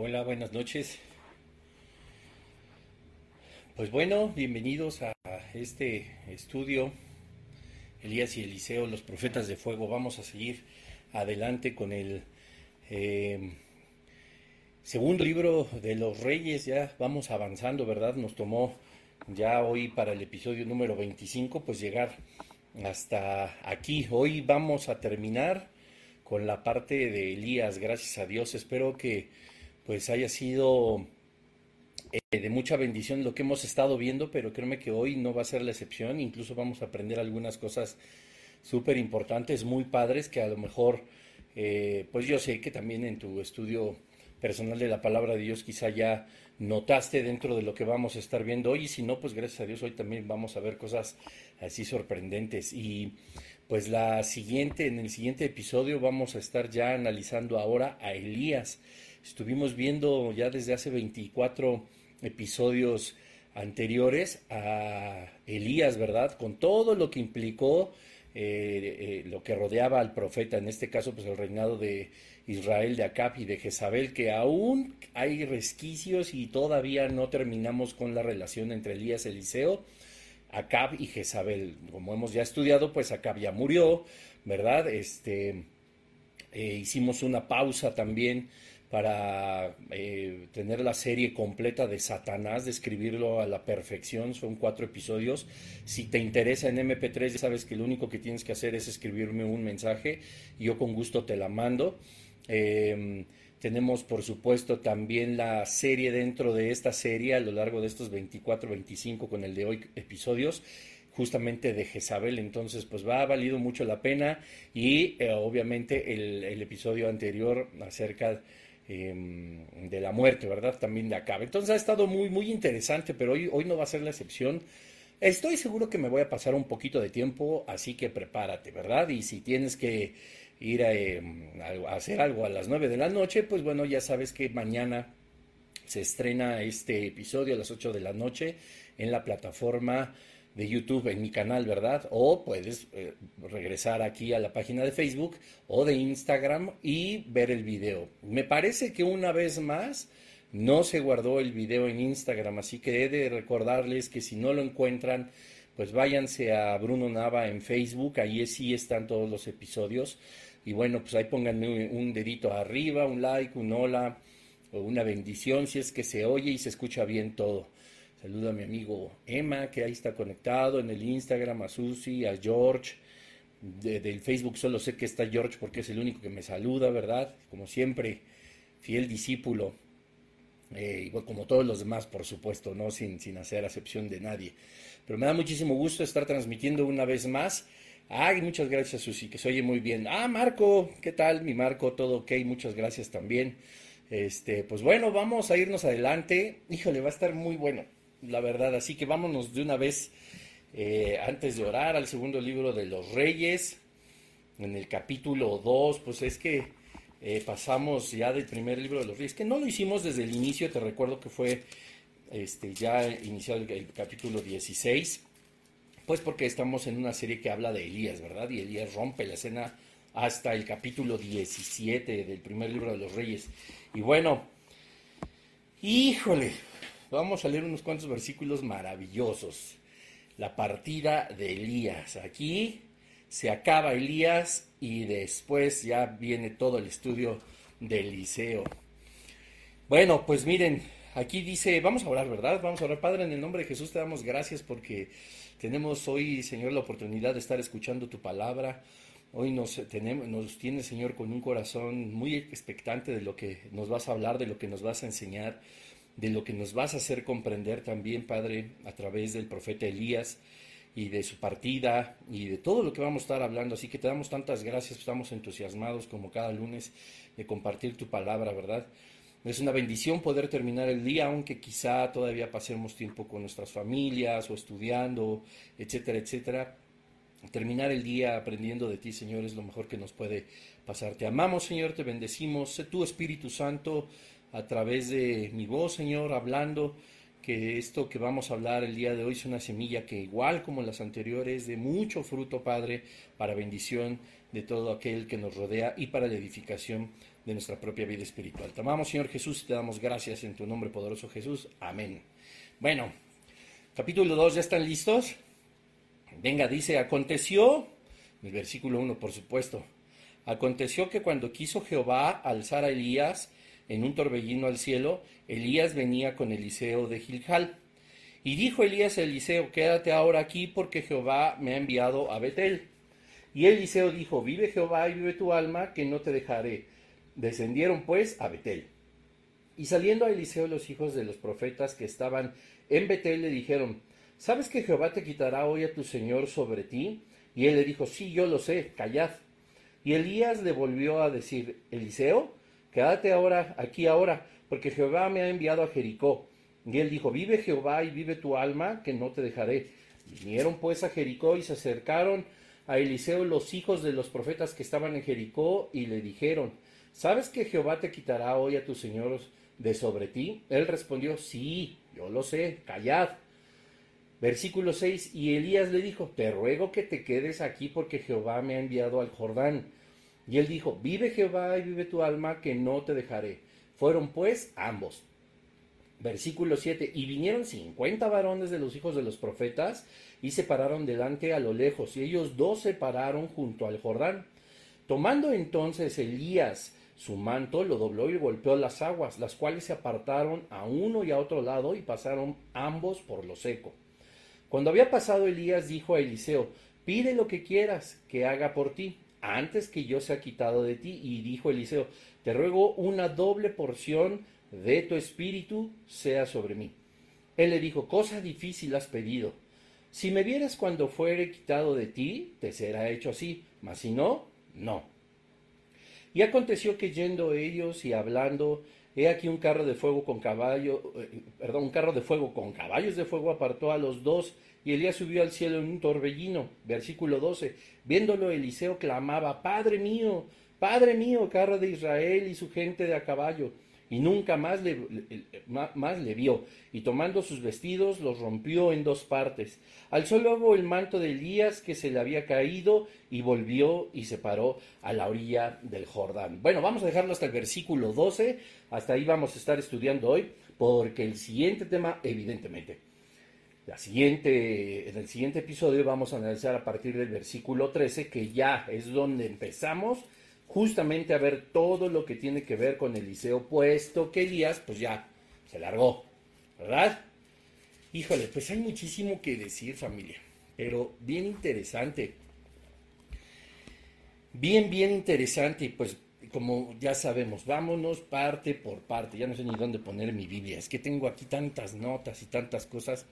Hola, buenas noches. Pues bueno, bienvenidos a este estudio, Elías y Eliseo, los profetas de fuego. Vamos a seguir adelante con el eh, segundo libro de los reyes. Ya vamos avanzando, ¿verdad? Nos tomó ya hoy para el episodio número 25, pues llegar hasta aquí. Hoy vamos a terminar con la parte de Elías, gracias a Dios. Espero que pues haya sido eh, de mucha bendición lo que hemos estado viendo, pero créeme que hoy no va a ser la excepción. Incluso vamos a aprender algunas cosas súper importantes, muy padres, que a lo mejor, eh, pues yo sé que también en tu estudio personal de la palabra de Dios quizá ya notaste dentro de lo que vamos a estar viendo hoy y si no, pues gracias a Dios hoy también vamos a ver cosas así sorprendentes y pues la siguiente, en el siguiente episodio vamos a estar ya analizando ahora a Elías. Estuvimos viendo ya desde hace 24 episodios anteriores a Elías, ¿verdad? Con todo lo que implicó, eh, eh, lo que rodeaba al profeta, en este caso, pues el reinado de Israel, de Acab y de Jezabel, que aún hay resquicios y todavía no terminamos con la relación entre Elías Eliseo Acab y Jezabel. Como hemos ya estudiado, pues Acab ya murió, ¿verdad? Este, eh, hicimos una pausa también para eh, tener la serie completa de Satanás, describirlo a la perfección. Son cuatro episodios. Si te interesa en MP3, ya sabes que lo único que tienes que hacer es escribirme un mensaje yo con gusto te la mando. Eh, tenemos, por supuesto, también la serie dentro de esta serie a lo largo de estos 24, 25 con el de hoy episodios justamente de Jezabel, entonces pues va, ha valido mucho la pena y eh, obviamente el, episodio anterior acerca em, de la muerte, ¿verdad? También de acá. Entonces ha estado muy, muy interesante, pero hoy, hoy no va a ser la excepción. Estoy seguro que me voy a pasar un poquito de tiempo, así que prepárate, ¿verdad? Y si tienes que ir em, a, hacer algo a las 9 de la noche, pues bueno, ya sabes que mañana se estrena este episodio a las 8 de la noche en la plataforma de YouTube, en mi canal, ¿verdad? O puedes eh, regresar aquí a la página de Facebook o de Instagram y ver el video. Me parece que una vez más no se guardó el video en Instagram, así que he de recordarles que si no lo encuentran, pues váyanse a Bruno Nava en Facebook, ahí sí están todos los episodios. Y bueno, pues ahí pónganme un dedito arriba, un like, un hola o una bendición si es que se oye y se escucha bien todo. Saludo a mi amigo Emma, que ahí está conectado en el Instagram, a Susi, a George. del Facebook solo sé que está George porque es el único que me saluda, ¿verdad? Como siempre, fiel discípulo. Eh, como todos los demás, por supuesto, ¿no? Sin, sin hacer acepción de nadie. Pero me da muchísimo gusto estar transmitiendo una vez más Ay, muchas gracias, Susi, que se oye muy bien. Ah, Marco, ¿qué tal? Mi Marco, todo ok, muchas gracias también. Este, pues bueno, vamos a irnos adelante. Híjole, va a estar muy bueno, la verdad. Así que vámonos de una vez, eh, antes de orar, al segundo libro de los Reyes, en el capítulo 2. Pues es que eh, pasamos ya del primer libro de los Reyes, que no lo hicimos desde el inicio, te recuerdo que fue este, ya iniciado el, el capítulo 16. Pues porque estamos en una serie que habla de Elías, ¿verdad? Y Elías rompe la escena hasta el capítulo 17 del primer libro de los reyes. Y bueno, híjole, vamos a leer unos cuantos versículos maravillosos. La partida de Elías. Aquí se acaba Elías y después ya viene todo el estudio de Eliseo. Bueno, pues miren, aquí dice, vamos a orar, ¿verdad? Vamos a orar, Padre, en el nombre de Jesús te damos gracias porque tenemos hoy, Señor, la oportunidad de estar escuchando tu palabra. Hoy nos, tenemos, nos tiene, Señor, con un corazón muy expectante de lo que nos vas a hablar, de lo que nos vas a enseñar, de lo que nos vas a hacer comprender también, Padre, a través del profeta Elías y de su partida y de todo lo que vamos a estar hablando. Así que te damos tantas gracias, estamos entusiasmados como cada lunes de compartir tu palabra, ¿verdad? Es una bendición poder terminar el día, aunque quizá todavía pasemos tiempo con nuestras familias o estudiando, etcétera, etcétera. Terminar el día aprendiendo de ti, Señor, es lo mejor que nos puede pasar. Te amamos, Señor, te bendecimos. Sé tu Espíritu Santo a través de mi voz, Señor, hablando que esto que vamos a hablar el día de hoy es una semilla que igual como las anteriores de mucho fruto, Padre, para bendición de todo aquel que nos rodea y para la edificación de nuestra propia vida espiritual. Te amamos, Señor Jesús, te damos gracias en tu nombre poderoso Jesús. Amén. Bueno, capítulo 2, ¿ya están listos? Venga, dice, aconteció, el versículo 1 por supuesto, aconteció que cuando quiso Jehová alzar a Elías en un torbellino al cielo, Elías venía con Eliseo de Gilgal. Y dijo Elías a Eliseo, quédate ahora aquí porque Jehová me ha enviado a Betel. Y Eliseo dijo, vive Jehová y vive tu alma, que no te dejaré. Descendieron pues a Betel. Y saliendo a Eliseo los hijos de los profetas que estaban en Betel le dijeron, ¿sabes que Jehová te quitará hoy a tu Señor sobre ti? Y él le dijo, sí, yo lo sé, callad. Y Elías le volvió a decir, Eliseo, quédate ahora aquí ahora, porque Jehová me ha enviado a Jericó. Y él dijo, vive Jehová y vive tu alma, que no te dejaré. Vinieron pues a Jericó y se acercaron a Eliseo los hijos de los profetas que estaban en Jericó y le dijeron, ¿sabes que Jehová te quitará hoy a tus señores de sobre ti? Él respondió, sí, yo lo sé, callad. Versículo 6, y Elías le dijo, te ruego que te quedes aquí porque Jehová me ha enviado al Jordán. Y él dijo, vive Jehová y vive tu alma, que no te dejaré. Fueron pues ambos. Versículo 7, y vinieron cincuenta varones de los hijos de los profetas y se pararon delante a lo lejos, y ellos dos se pararon junto al Jordán. Tomando entonces Elías su manto, lo dobló y golpeó las aguas, las cuales se apartaron a uno y a otro lado y pasaron ambos por lo seco. Cuando había pasado Elías dijo a Eliseo, pide lo que quieras que haga por ti, antes que yo sea quitado de ti. Y dijo Eliseo, te ruego una doble porción de tu espíritu sea sobre mí. Él le dijo, cosa difícil has pedido. Si me vieres cuando fuere quitado de ti, te será hecho así, mas si no, no. Y aconteció que yendo ellos y hablando, He aquí un carro de fuego con caballo, eh, perdón, un carro de fuego con caballos de fuego apartó a los dos y Elías subió al cielo en un torbellino. Versículo 12. Viéndolo Eliseo clamaba, Padre mío, Padre mío, carro de Israel y su gente de a caballo y nunca más le, más le vio, y tomando sus vestidos los rompió en dos partes. Alzó luego el manto de Elías que se le había caído y volvió y se paró a la orilla del Jordán. Bueno, vamos a dejarlo hasta el versículo 12, hasta ahí vamos a estar estudiando hoy, porque el siguiente tema, evidentemente, en el siguiente episodio vamos a analizar a partir del versículo 13, que ya es donde empezamos justamente a ver todo lo que tiene que ver con Eliseo, puesto que Elías, pues ya, se largó, ¿verdad? Híjole, pues hay muchísimo que decir, familia, pero bien interesante. Bien, bien interesante, y pues como ya sabemos, vámonos parte por parte. Ya no sé ni dónde poner mi Biblia. Es que tengo aquí tantas notas y tantas cosas.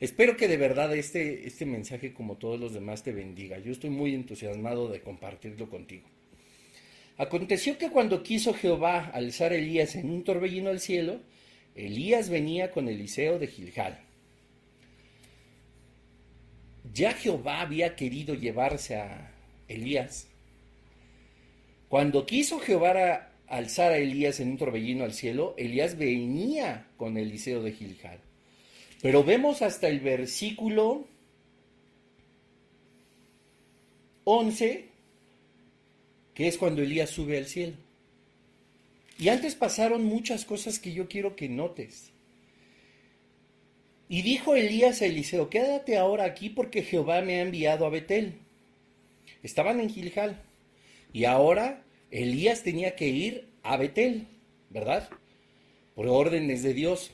Espero que de verdad este, este mensaje, como todos los demás, te bendiga. Yo estoy muy entusiasmado de compartirlo contigo. Aconteció que cuando quiso Jehová alzar a Elías en un torbellino al cielo, Elías venía con Eliseo de Gilgal. Ya Jehová había querido llevarse a Elías. Cuando quiso Jehová alzar a Elías en un torbellino al cielo, Elías venía con Eliseo de Gilgal. Pero vemos hasta el versículo 11 que es cuando Elías sube al cielo. Y antes pasaron muchas cosas que yo quiero que notes. Y dijo Elías a Eliseo, quédate ahora aquí porque Jehová me ha enviado a Betel. Estaban en Gilgal. Y ahora Elías tenía que ir a Betel, ¿verdad? Por órdenes de Dios.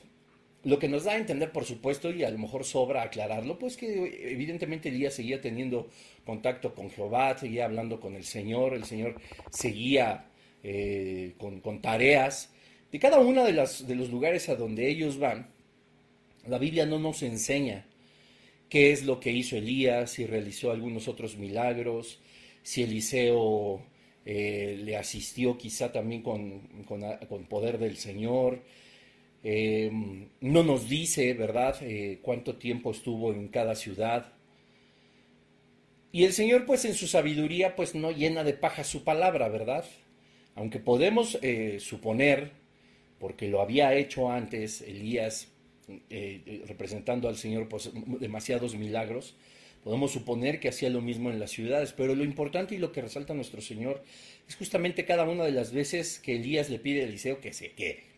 Lo que nos da a entender, por supuesto, y a lo mejor sobra aclararlo, pues que evidentemente Elías seguía teniendo contacto con Jehová, seguía hablando con el Señor, el Señor seguía eh, con, tareas. De cada uno de, los lugares a donde ellos van, la Biblia no nos enseña qué es lo que hizo Elías, si realizó algunos otros milagros, si Eliseo eh, le asistió quizá también con, con poder del Señor eh, no nos dice, ¿verdad?, eh, cuánto tiempo estuvo en cada ciudad. Y el Señor, pues en su sabiduría, pues no llena de paja su palabra, ¿verdad? Aunque podemos eh, suponer, porque lo había hecho antes Elías, representando al Señor pues, demasiados milagros, Podemos suponer que hacía lo mismo en las ciudades, pero lo importante y lo que resalta nuestro Señor es justamente cada una de las veces que Elías le pide a Eliseo que se quede.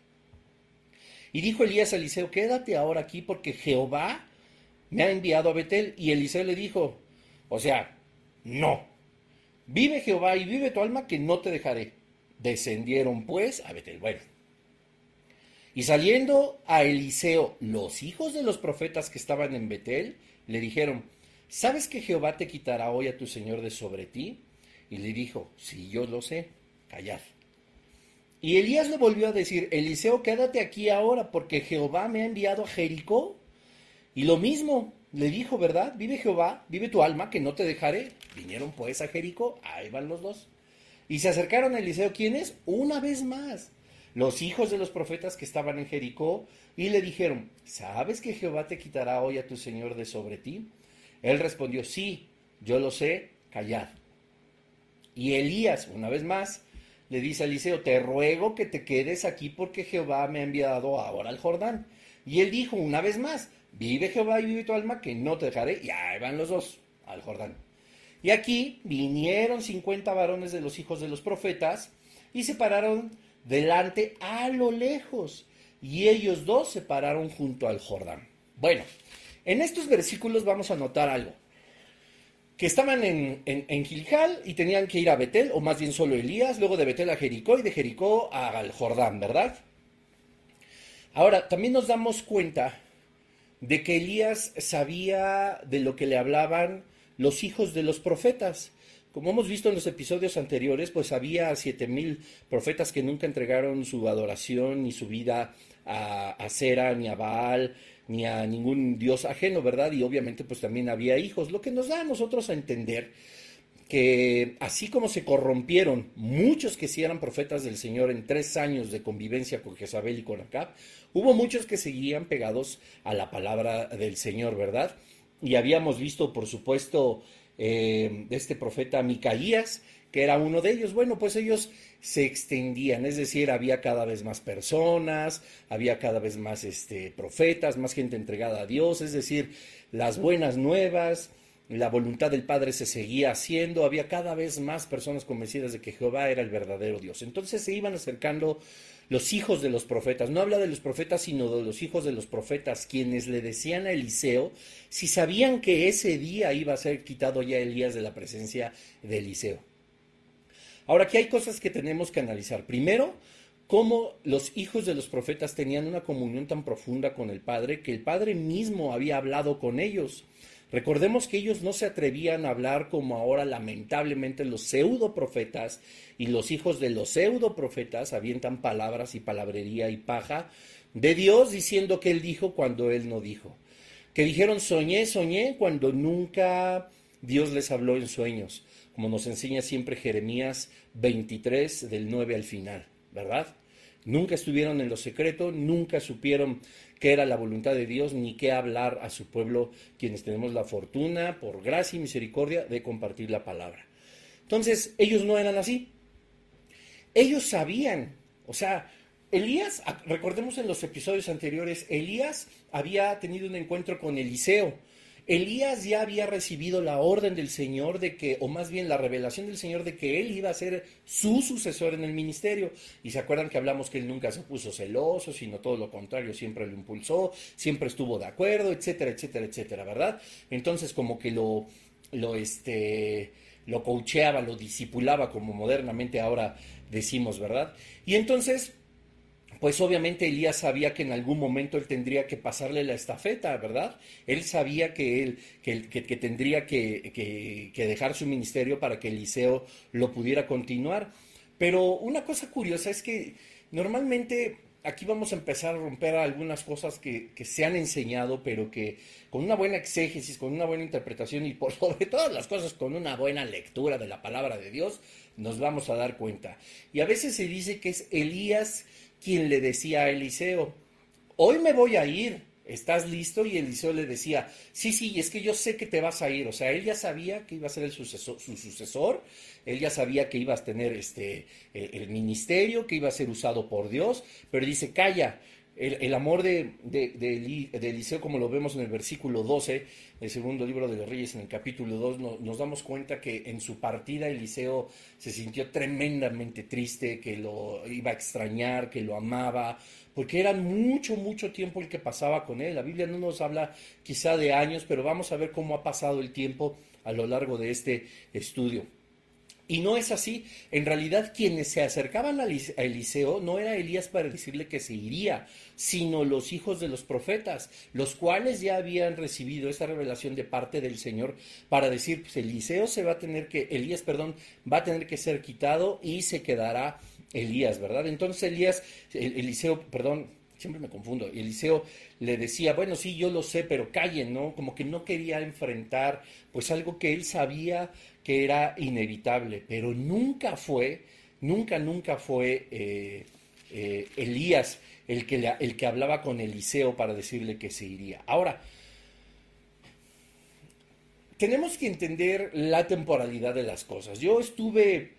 Y dijo Elías a Eliseo, quédate ahora aquí porque Jehová me ha enviado a Betel. Y Eliseo le dijo, o sea, no, vive Jehová y vive tu alma que no te dejaré. Descendieron pues a Betel. Bueno, y saliendo a Eliseo los hijos de los profetas que estaban en Betel, le dijeron, ¿sabes que Jehová te quitará hoy a tu Señor de sobre ti? Y le dijo, si yo lo sé, callad. Y Elías le volvió a decir, Eliseo, quédate aquí ahora, porque Jehová me ha enviado a Jericó. Y lo mismo le dijo, ¿verdad? Vive Jehová, vive tu alma, que no te dejaré. Vinieron pues a Jericó, ahí van los dos. Y se acercaron a Eliseo, ¿quiénes? Una vez más, los hijos de los profetas que estaban en Jericó, y le dijeron, ¿sabes que Jehová te quitará hoy a tu Señor de sobre ti? Él respondió, sí, yo lo sé, callad. Y Elías, una vez más, le dice a Eliseo, te ruego que te quedes aquí porque Jehová me ha enviado ahora al Jordán. Y él dijo una vez más, vive Jehová y vive tu alma, que no te dejaré. Y ahí van los dos al Jordán. Y aquí vinieron cincuenta varones de los hijos de los profetas y se pararon delante a lo lejos. Y ellos dos se pararon junto al Jordán. Bueno, en estos versículos vamos a notar algo. Que estaban en, en, Gilgal y tenían que ir a Betel, o más bien solo Elías, luego de Betel a Jericó y de Jericó al Jordán, ¿verdad? Ahora, también nos damos cuenta de que Elías sabía de lo que le hablaban los hijos de los profetas. Como hemos visto en los episodios anteriores, pues había siete mil profetas que nunca entregaron su adoración ni su vida a, a ni a Baal, ni a ningún dios ajeno, ¿verdad? Y obviamente pues también había hijos, lo que nos da a nosotros a entender que así como se corrompieron muchos que sí eran profetas del Señor en tres años de convivencia con Jezabel y con Acab, hubo muchos que seguían pegados a la palabra del Señor, ¿verdad? Y habíamos visto, por supuesto, eh, este profeta Micaías, que era uno de ellos. Bueno, pues ellos se extendían, es decir, había cada vez más personas, había cada vez más este, profetas, más gente entregada a Dios, es decir, las buenas nuevas, la voluntad del Padre se seguía haciendo, había cada vez más personas convencidas de que Jehová era el verdadero Dios. Entonces se iban acercando los hijos de los profetas, no habla de los profetas, sino de los hijos de los profetas, quienes le decían a Eliseo si sabían que ese día iba a ser quitado ya Elías de la presencia de Eliseo. Ahora, aquí hay cosas que tenemos que analizar. Primero, cómo los hijos de los profetas tenían una comunión tan profunda con el Padre que el Padre mismo había hablado con ellos. Recordemos que ellos no se atrevían a hablar como ahora lamentablemente los pseudo profetas y los hijos de los pseudo profetas avientan palabras y palabrería y paja de Dios diciendo que Él dijo cuando Él no dijo. Que dijeron soñé, soñé cuando nunca Dios les habló en sueños como nos enseña siempre Jeremías 23 del 9 al final, ¿verdad? Nunca estuvieron en lo secreto, nunca supieron qué era la voluntad de Dios ni qué hablar a su pueblo, quienes tenemos la fortuna, por gracia y misericordia, de compartir la palabra. Entonces, ellos no eran así. Ellos sabían, o sea, Elías, recordemos en los episodios anteriores, Elías había tenido un encuentro con Eliseo, Elías ya había recibido la orden del Señor de que, o más bien la revelación del Señor de que él iba a ser su sucesor en el ministerio. Y se acuerdan que hablamos que él nunca se puso celoso, sino todo lo contrario, siempre lo impulsó, siempre estuvo de acuerdo, etcétera, etcétera, etcétera, ¿verdad? Entonces como que lo, lo, este, lo coacheaba, lo disipulaba, como modernamente ahora decimos, ¿verdad? Y entonces pues obviamente Elías sabía que en algún momento él tendría que pasarle la estafeta, ¿verdad? Él sabía que él que, tendría que, dejar su ministerio para que Eliseo lo pudiera continuar. Pero una cosa curiosa es que normalmente aquí vamos a empezar a romper algunas cosas que, que, se han enseñado, pero que con una buena exégesis, con una buena interpretación y por sobre todas las cosas con una buena lectura de la palabra de Dios, nos vamos a dar cuenta. Y a veces se dice que es Elías quien le decía a Eliseo, hoy me voy a ir, ¿estás listo? Y Eliseo le decía, sí, sí, es que yo sé que te vas a ir. O sea, él ya sabía que iba a ser el sucesor, su sucesor, él ya sabía que ibas a tener este, el, ministerio, que iba a ser usado por Dios, pero dice, calla, el, amor de, de, Eliseo, como lo vemos en el versículo 12, el segundo libro de los Reyes, en el capítulo 2, nos damos cuenta que en su partida Eliseo se sintió tremendamente triste, que lo iba a extrañar, que lo amaba, porque era mucho, mucho tiempo el que pasaba con él. La Biblia no nos habla quizá de años, pero vamos a ver cómo ha pasado el tiempo a lo largo de este estudio. Y no es así. En realidad, quienes se acercaban a Eliseo no era Elías para decirle que se iría, sino los hijos de los profetas, los cuales ya habían recibido esta revelación de parte del Señor para decir, pues Eliseo se va a tener que, Elías, perdón, va a tener que ser quitado y se quedará Elías, ¿verdad? Entonces Elías, Eliseo, perdón, siempre me confundo, Eliseo le decía, bueno, sí, yo lo sé, pero callen, ¿no? Como que no quería enfrentar, pues algo que él sabía que era inevitable, pero nunca fue, nunca, nunca fue eh, eh, Elías el que, el que hablaba con Eliseo para decirle que se iría. Ahora, tenemos que entender la temporalidad de las cosas. Yo estuve,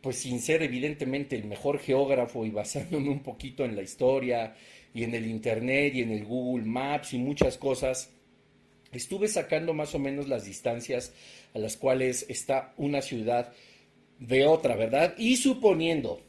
pues sin ser evidentemente el mejor geógrafo y basándome un poquito en la historia y en el Internet y en el Google Maps y muchas cosas, estuve sacando más o menos las distancias a las cuales está una ciudad de otra, ¿verdad? Y suponiendo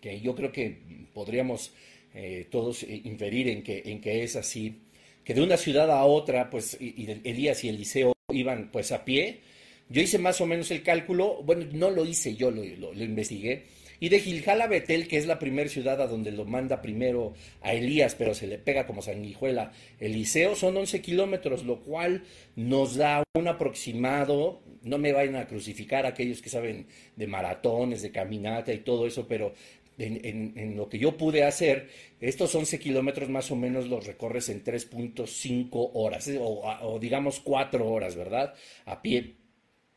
que yo creo que podríamos eh, todos inferir en que, en que es así, que de una ciudad a otra, pues Elías y Eliseo iban pues a pie. Yo hice más o menos el cálculo, bueno, no lo hice yo, lo, lo investigué, y de Gilgal a Betel, que es la primera ciudad a donde lo manda primero a Elías, pero se le pega como sanguijuela Eliseo, son 11 kilómetros, lo cual nos da un aproximado, no me vayan a crucificar aquellos que saben de maratones, de caminata y todo eso, pero en, lo que yo pude hacer, estos 11 kilómetros más o menos los recorres en 3.5 horas, o, o, digamos 4 horas, ¿verdad? A pie.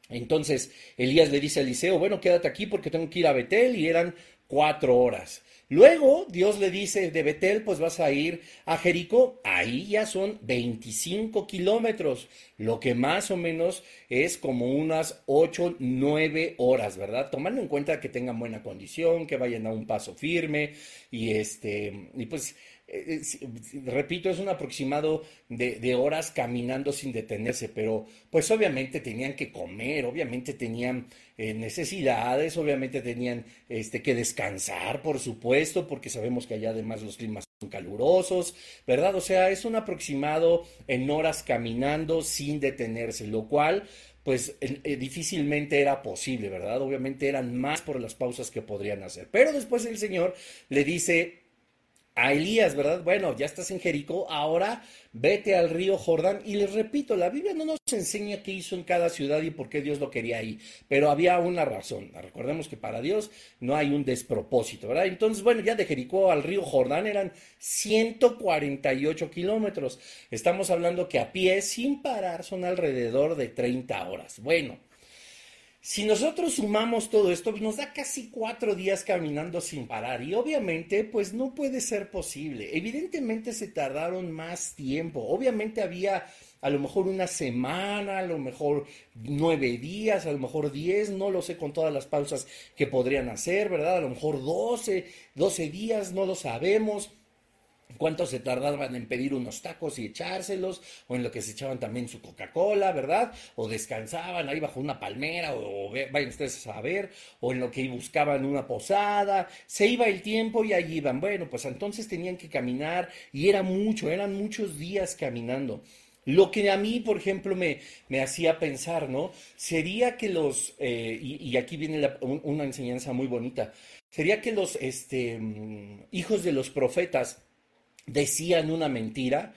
Entonces Elías le dice a Eliseo, bueno, quédate aquí porque tengo que ir a Betel y eran cuatro horas. Luego Dios le dice, de Betel pues vas a ir a Jericó, ahí ya son 25 kilómetros, lo que más o menos es como unas 8, 9 horas, ¿verdad? Tomando en cuenta que tengan buena condición, que vayan a un paso firme y este, y pues eh, eh, repito, es un aproximado de, horas caminando sin detenerse, pero pues obviamente tenían que comer, obviamente tenían eh, necesidades, obviamente tenían este, que descansar, por supuesto, porque sabemos que allá además los climas son calurosos, ¿verdad? O sea, es un aproximado en horas caminando sin detenerse, lo cual pues difícilmente era posible, ¿verdad? Obviamente eran más por las pausas que podrían hacer. Pero después el Señor le dice, a Elías, ¿verdad? Bueno, ya estás en Jericó, ahora vete al río Jordán. Y les repito, la Biblia no nos enseña qué hizo en cada ciudad y por qué Dios lo quería ahí, pero había una razón. Recordemos que para Dios no hay un despropósito, ¿verdad? Entonces, bueno, ya de Jericó al río Jordán eran 148 kilómetros. Estamos hablando que a pie, sin parar, son alrededor de 30 horas. Bueno, si nosotros sumamos todo esto, pues, nos da casi cuatro días caminando sin parar y obviamente pues no puede ser posible. Evidentemente se tardaron más tiempo. Obviamente había a lo mejor una semana, a lo mejor nueve días, a lo mejor diez, no lo sé con todas las pausas que podrían hacer, ¿verdad? A lo mejor doce, doce días, no lo sabemos cuánto se tardaban en pedir unos tacos y echárselos, o en lo que se echaban también su Coca-Cola, ¿verdad? O descansaban ahí bajo una palmera, o, vayan ustedes a ver, o en lo que buscaban una posada, se iba el tiempo y allí iban. Bueno, pues entonces tenían que caminar y era mucho, eran muchos días caminando. Lo que a mí, por ejemplo, me, me hacía pensar, ¿no? Sería que los, eh, y, aquí viene una enseñanza muy bonita, sería que los este, mm, hijos de los profetas, decían una mentira,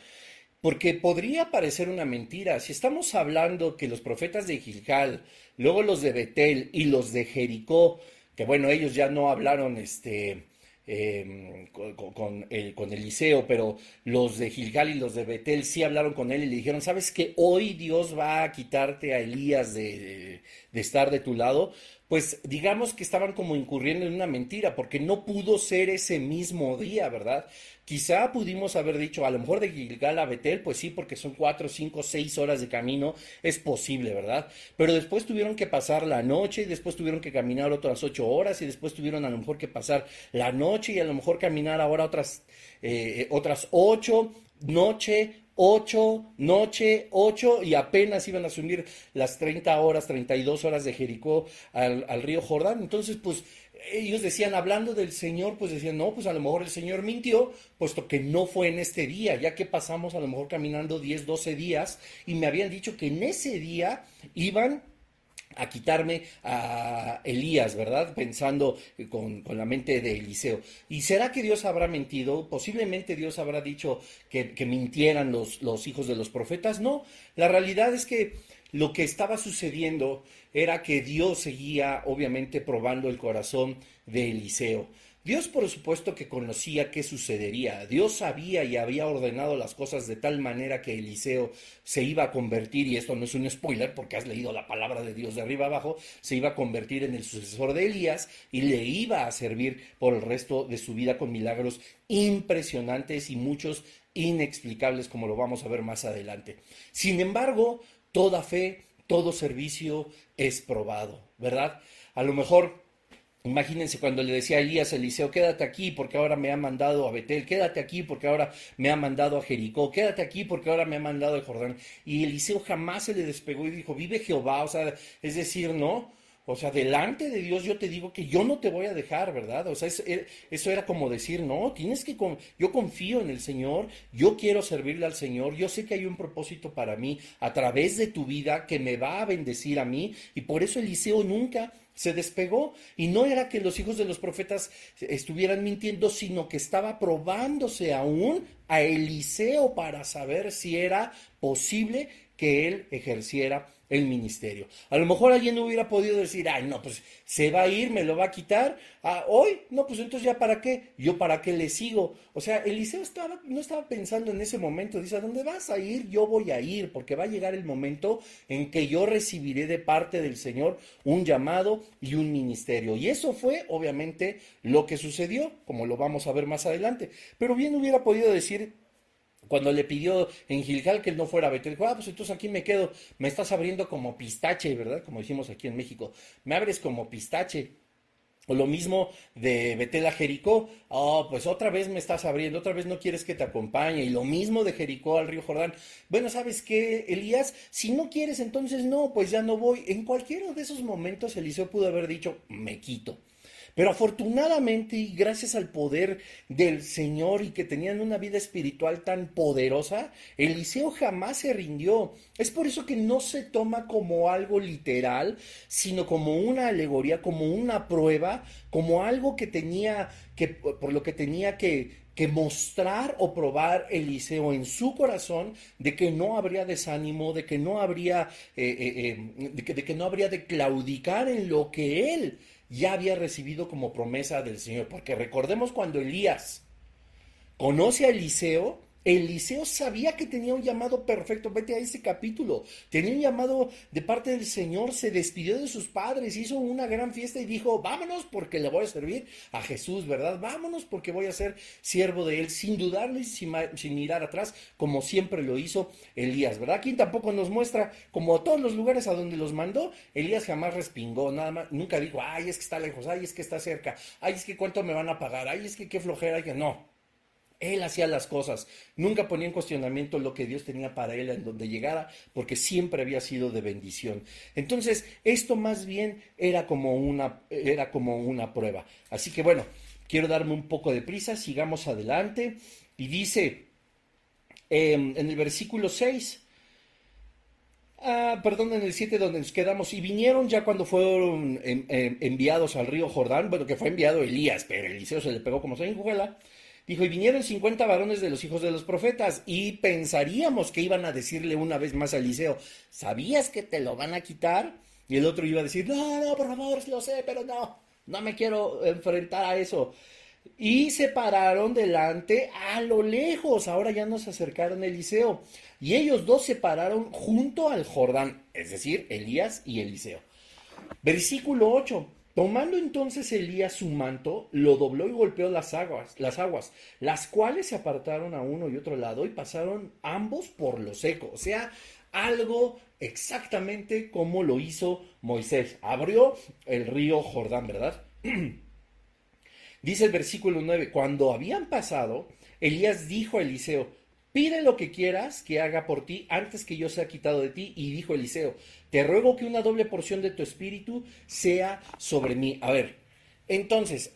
porque podría parecer una mentira. Si estamos hablando que los profetas de Gilgal, luego los de Betel y los de Jericó, que bueno, ellos ya no hablaron este, em, con, el, con, Eliseo, pero los de Gilgal y los de Betel sí hablaron con él y le dijeron, ¿sabes que hoy Dios va a quitarte a Elías de, de estar de tu lado? pues digamos que estaban como incurriendo en una mentira, porque no pudo ser ese mismo día, ¿verdad? Quizá pudimos haber dicho, a lo mejor de Gilgal a Betel, pues sí, porque son cuatro, cinco, seis horas de camino, es posible, ¿verdad? Pero después tuvieron que pasar la noche y después tuvieron que caminar otras ocho horas y después tuvieron a lo mejor que pasar la noche y a lo mejor caminar ahora otras, eh, otras ocho, noche, ocho, noche, ocho, y apenas iban a subir las 30 horas, 32 horas de Jericó al, al río Jordán. Entonces, pues ellos decían, hablando del Señor, pues decían, no, pues a lo mejor el Señor mintió, puesto que no fue en este día, ya que pasamos a lo mejor caminando 10, 12 días, y me habían dicho que en ese día iban a quitarme a Elías, ¿verdad? Pensando con, la mente de Eliseo. ¿Y será que Dios habrá mentido? Posiblemente Dios habrá dicho que, que mintieran los, los hijos de los profetas. No, la realidad es que lo que estaba sucediendo era que Dios seguía obviamente probando el corazón de Eliseo. Dios por supuesto que conocía qué sucedería. Dios sabía y había ordenado las cosas de tal manera que Eliseo se iba a convertir, y esto no es un spoiler porque has leído la palabra de Dios de arriba abajo, se iba a convertir en el sucesor de Elías y le iba a servir por el resto de su vida con milagros impresionantes y muchos inexplicables como lo vamos a ver más adelante. Sin embargo, toda fe, todo servicio es probado, ¿verdad? A lo mejor Imagínense cuando le decía a Elías Eliseo, quédate aquí porque ahora me ha mandado a Betel, quédate aquí porque ahora me ha mandado a Jericó, quédate aquí porque ahora me ha mandado a Jordán. Y Eliseo jamás se le despegó y dijo, vive Jehová, o sea, es decir, no, o sea, delante de Dios yo te digo que yo no te voy a dejar, ¿verdad? O sea, eh, eso, era como decir, no, tienes que, yo confío en el Señor, yo quiero servirle al Señor, yo sé que hay un propósito para mí a través de tu vida que me va a bendecir a mí y por eso Eliseo nunca se despegó. Y no era que los hijos de los profetas estuvieran mintiendo, sino que estaba probándose aún a Eliseo para saber si era posible que él ejerciera el ministerio. A lo mejor alguien hubiera podido decir, ay, no, pues se va a ir, me lo va a quitar. Hoy, no, pues entonces ya para qué, yo para qué le sigo. O sea, Eliseo estaba, no estaba pensando en ese momento, dice, ¿a dónde vas a ir? Yo voy a ir, porque va a llegar el momento en que yo recibiré de parte del Señor un llamado y un ministerio. Y eso fue, obviamente, lo que sucedió, como lo vamos a ver más adelante. Pero bien hubiera podido decir, cuando le pidió en Gilgal que él no fuera a Betel, dijo, ah, pues entonces aquí me quedo, me estás abriendo como pistache, ¿verdad? Como decimos aquí en México, me abres como pistache. O lo mismo de Betel a Jericó, oh, pues otra vez me estás abriendo, otra vez no quieres que te acompañe. Y lo mismo de Jericó al río Jordán. Bueno, ¿sabes qué, Elías? Si no quieres, entonces no, pues ya no voy. En cualquiera de esos momentos Eliseo pudo haber dicho, me quito. Pero afortunadamente y gracias al poder del Señor y que tenían una vida espiritual tan poderosa, Eliseo jamás se rindió. Es por eso que no se toma como algo literal, sino como una alegoría, como una prueba, como algo que tenía que, por lo que tenía que, que mostrar o probar Eliseo en su corazón de que no habría desánimo, de que no habría, eh, eh, eh, de, que, de que no habría de claudicar en lo que él ya había recibido como promesa del Señor. Porque recordemos cuando Elías conoce a Eliseo, Eliseo sabía que tenía un llamado perfecto. Vete a ese capítulo. Tenía un llamado de parte del Señor. Se despidió de sus padres. Hizo una gran fiesta y dijo: Vámonos porque le voy a servir a Jesús, ¿verdad? Vámonos porque voy a ser siervo de él. Sin dudarle, sin, sin mirar atrás, como siempre lo hizo Elías, ¿verdad? Aquí tampoco nos muestra, como todos los lugares a donde los mandó, Elías jamás respingó. Nada más. Nunca dijo: Ay, es que está lejos. Ay, es que está cerca. Ay, es que cuánto me van a pagar. Ay, es que qué flojera. Que no. Él hacía las cosas, nunca ponía en cuestionamiento lo que Dios tenía para él en donde llegara, porque siempre había sido de bendición. Entonces, esto más bien era como una, era como una prueba. Así que bueno, quiero darme un poco de prisa, sigamos adelante. Y dice em, en el versículo 6, ah, perdón, en el 7 donde nos quedamos, y vinieron ya cuando fueron em, em, enviados al río Jordán, bueno, que fue enviado Elías, pero Eliseo se le pegó como se enjuela Dijo, y vinieron 50 varones de los hijos de los profetas, y pensaríamos que iban a decirle una vez más a Eliseo, ¿sabías que te lo van a quitar? Y el otro iba a decir, no, no, por favor, lo sé, pero no, no me quiero enfrentar a eso. Y se pararon delante a lo lejos, ahora ya nos acercaron Eliseo. Y ellos dos se pararon junto al Jordán, es decir, Elías y Eliseo. Versículo 8. Tomando entonces Elías su manto, lo dobló y golpeó las aguas, las aguas, las cuales se apartaron a uno y otro lado y pasaron ambos por lo seco. O sea, algo exactamente como lo hizo Moisés. Abrió el río Jordán, ¿verdad? Dice el versículo 9, cuando habían pasado, Elías dijo a Eliseo, pide lo que quieras que haga por ti antes que yo sea quitado de ti. Y dijo Eliseo, te ruego que una doble porción de tu espíritu sea sobre mí. A ver, entonces,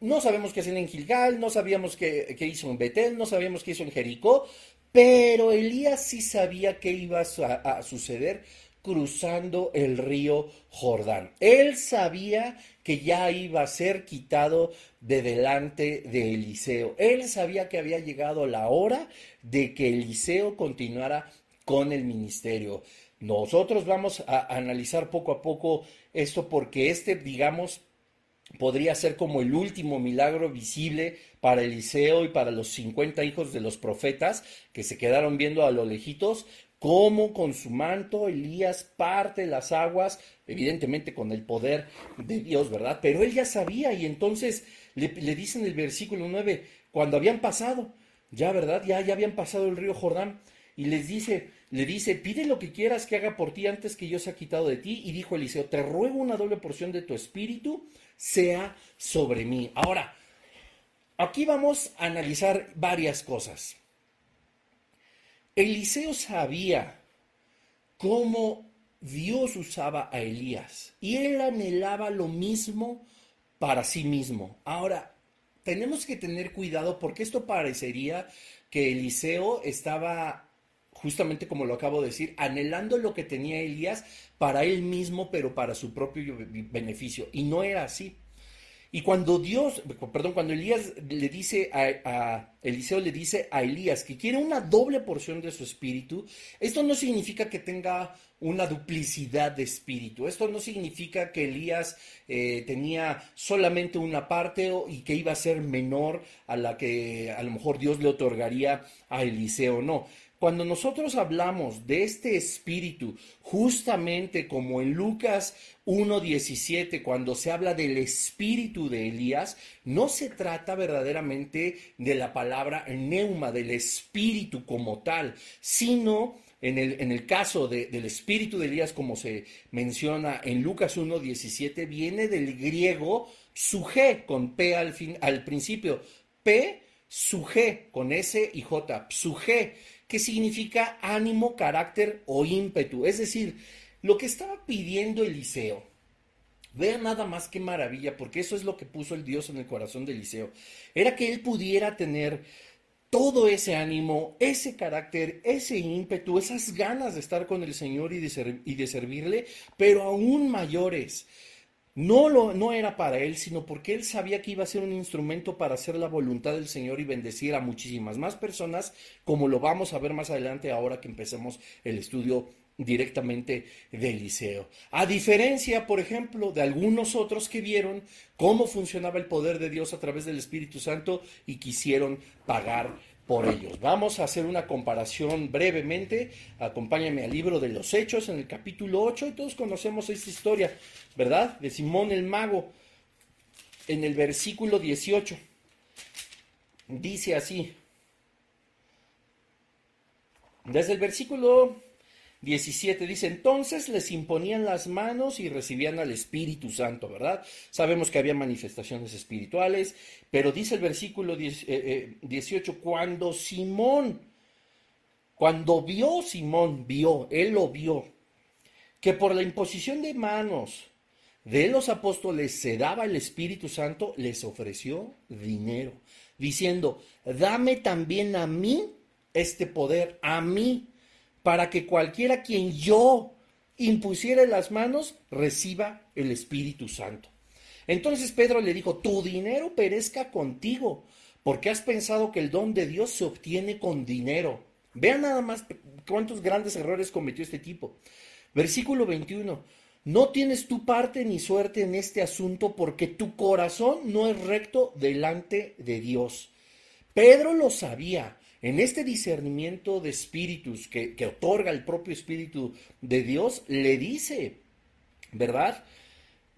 no sabemos qué hacen en Gilgal, no sabíamos qué, hizo en Betel, no sabíamos qué hizo en Jericó, pero Elías sí sabía qué iba a, suceder cruzando el río Jordán. Él sabía que ya iba a ser quitado de delante de Eliseo. Él sabía que había llegado la hora de que Eliseo continuara con el ministerio. Nosotros vamos a analizar poco a poco esto porque este, digamos, podría ser como el último milagro visible para Eliseo y para los 50 hijos de los profetas que se quedaron viendo a lo lejitos, cómo con su manto Elías parte las aguas, evidentemente con el poder de Dios, ¿verdad? Pero él ya sabía y entonces le, le dice en el versículo 9, cuando habían pasado, ya, ¿verdad? Ya, ya habían pasado el río Jordán y les dice, le dice, pide lo que quieras que haga por ti antes que yo sea quitado de ti. Y dijo Eliseo, te ruego una doble porción de tu espíritu sea sobre mí. Ahora, aquí vamos a analizar varias cosas. Eliseo sabía cómo Dios usaba a Elías y él anhelaba lo mismo para sí mismo. Ahora, tenemos que tener cuidado porque esto parecería que Eliseo estaba justamente como lo acabo de decir, anhelando lo que tenía Elías para él mismo, pero para su propio beneficio. Y no era así. Y cuando Dios, perdón, cuando Elías le dice a, Eliseo le dice a Elías que quiere una doble porción de su espíritu, esto no significa que tenga una duplicidad de espíritu. Esto no significa que Elías eh, tenía solamente una parte y que iba a ser menor a la que a lo mejor Dios le otorgaría a Eliseo. No, cuando nosotros hablamos de este espíritu, justamente como en Lucas 1.17, cuando se habla del espíritu de Elías, no se trata verdaderamente de la palabra neuma, del espíritu como tal, sino en el, en el caso del espíritu de Elías, como se menciona en Lucas 1.17, viene del griego suje, con P al, fin, al principio. P, suje, con S y J, suje que significa ánimo, carácter o ímpetu. Es decir, lo que estaba pidiendo Eliseo, vean nada más qué maravilla, porque eso es lo que puso el Dios en el corazón de Eliseo, era que él pudiera tener todo ese ánimo, ese carácter, ese ímpetu, esas ganas de estar con el Señor y de, y de servirle, pero aún mayores. No, lo, no era para él, sino porque él sabía que iba a ser un instrumento para hacer la voluntad del Señor y bendecir a muchísimas más personas, como lo vamos a ver más adelante ahora que empecemos el estudio directamente de Eliseo. A diferencia, por ejemplo, de algunos otros que vieron cómo funcionaba el poder de Dios a través del Espíritu Santo y quisieron pagar por ellos. Vamos a hacer una comparación brevemente. Acompáñame al libro de los Hechos en el capítulo 8 y todos conocemos esta historia, ¿verdad? De Simón el mago en el versículo 18. Dice así. Desde el versículo 17 dice, entonces les imponían las manos y recibían al Espíritu Santo, ¿verdad? Sabemos que había manifestaciones espirituales, pero dice el versículo 18, eh, eh, cuando Simón, cuando vio Simón, vio, él lo vio, que por la imposición de manos de los apóstoles se daba el Espíritu Santo, les ofreció dinero, diciendo, dame también a mí este poder, a mí para que cualquiera quien yo impusiera las manos reciba el Espíritu Santo. Entonces Pedro le dijo, tu dinero perezca contigo, porque has pensado que el don de Dios se obtiene con dinero. Vean nada más cuántos grandes errores cometió este tipo. Versículo 21. No tienes tu parte ni suerte en este asunto porque tu corazón no es recto delante de Dios. Pedro lo sabía. En este discernimiento de espíritus que, otorga el propio Espíritu de Dios, le dice, ¿verdad?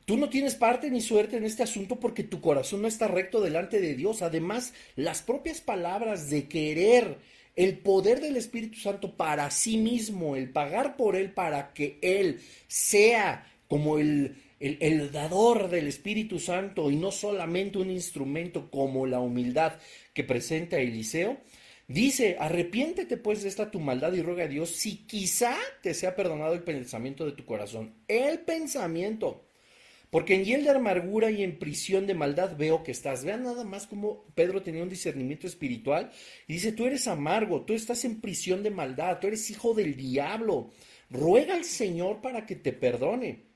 Tú no tienes parte ni suerte en este asunto porque tu corazón no está recto delante de Dios. Además, las propias palabras de querer el poder del Espíritu Santo para sí mismo, el pagar por Él para que Él sea como el, el, dador del Espíritu Santo y no solamente un instrumento como la humildad que presenta Eliseo, dice, arrepiéntete pues de esta tu maldad y ruega a Dios si quizá te sea perdonado el pensamiento de tu corazón. El pensamiento. Porque en hiel de amargura y en prisión de maldad veo que estás. Vean nada más como Pedro tenía un discernimiento espiritual y dice, tú eres amargo, tú estás en prisión de maldad, tú eres hijo del diablo. Ruega al Señor para que te perdone.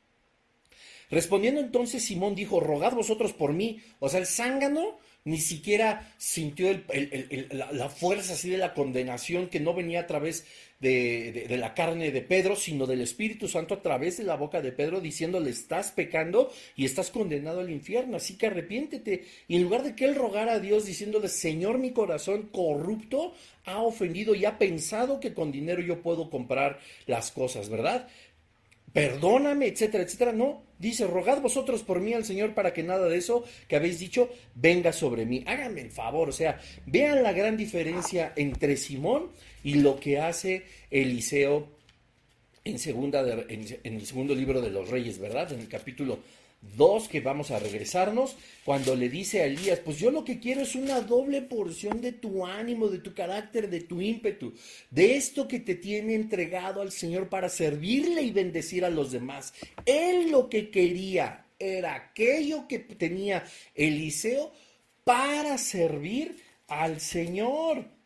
Respondiendo entonces Simón dijo, rogad vosotros por mí. O sea, el zángano ni siquiera sintió la, fuerza así de la condenación que no venía a través de, la carne de Pedro, sino del Espíritu Santo a través de la boca de Pedro, diciéndole, estás pecando y estás condenado al infierno, así que arrepiéntete. Y en lugar de que él rogara a Dios diciéndole, Señor, mi corazón corrupto ha ofendido y ha pensado que con dinero yo puedo comprar las cosas, ¿verdad? Perdóname, etcétera, etcétera. No, dice, rogad vosotros por mí al Señor para que nada de eso que habéis dicho venga sobre mí. Háganme el favor, o sea, vean la gran diferencia entre Simón y lo que hace Eliseo en, segunda en, el segundo libro de los reyes, ¿verdad? En el capítulo Dos, que vamos a regresarnos, cuando le dice a Elías, pues yo lo que quiero es una doble porción de tu ánimo, de tu carácter, de tu ímpetu, de esto que te tiene entregado al Señor para servirle y bendecir a los demás. Él lo que quería era aquello que tenía Eliseo para servir al Señor.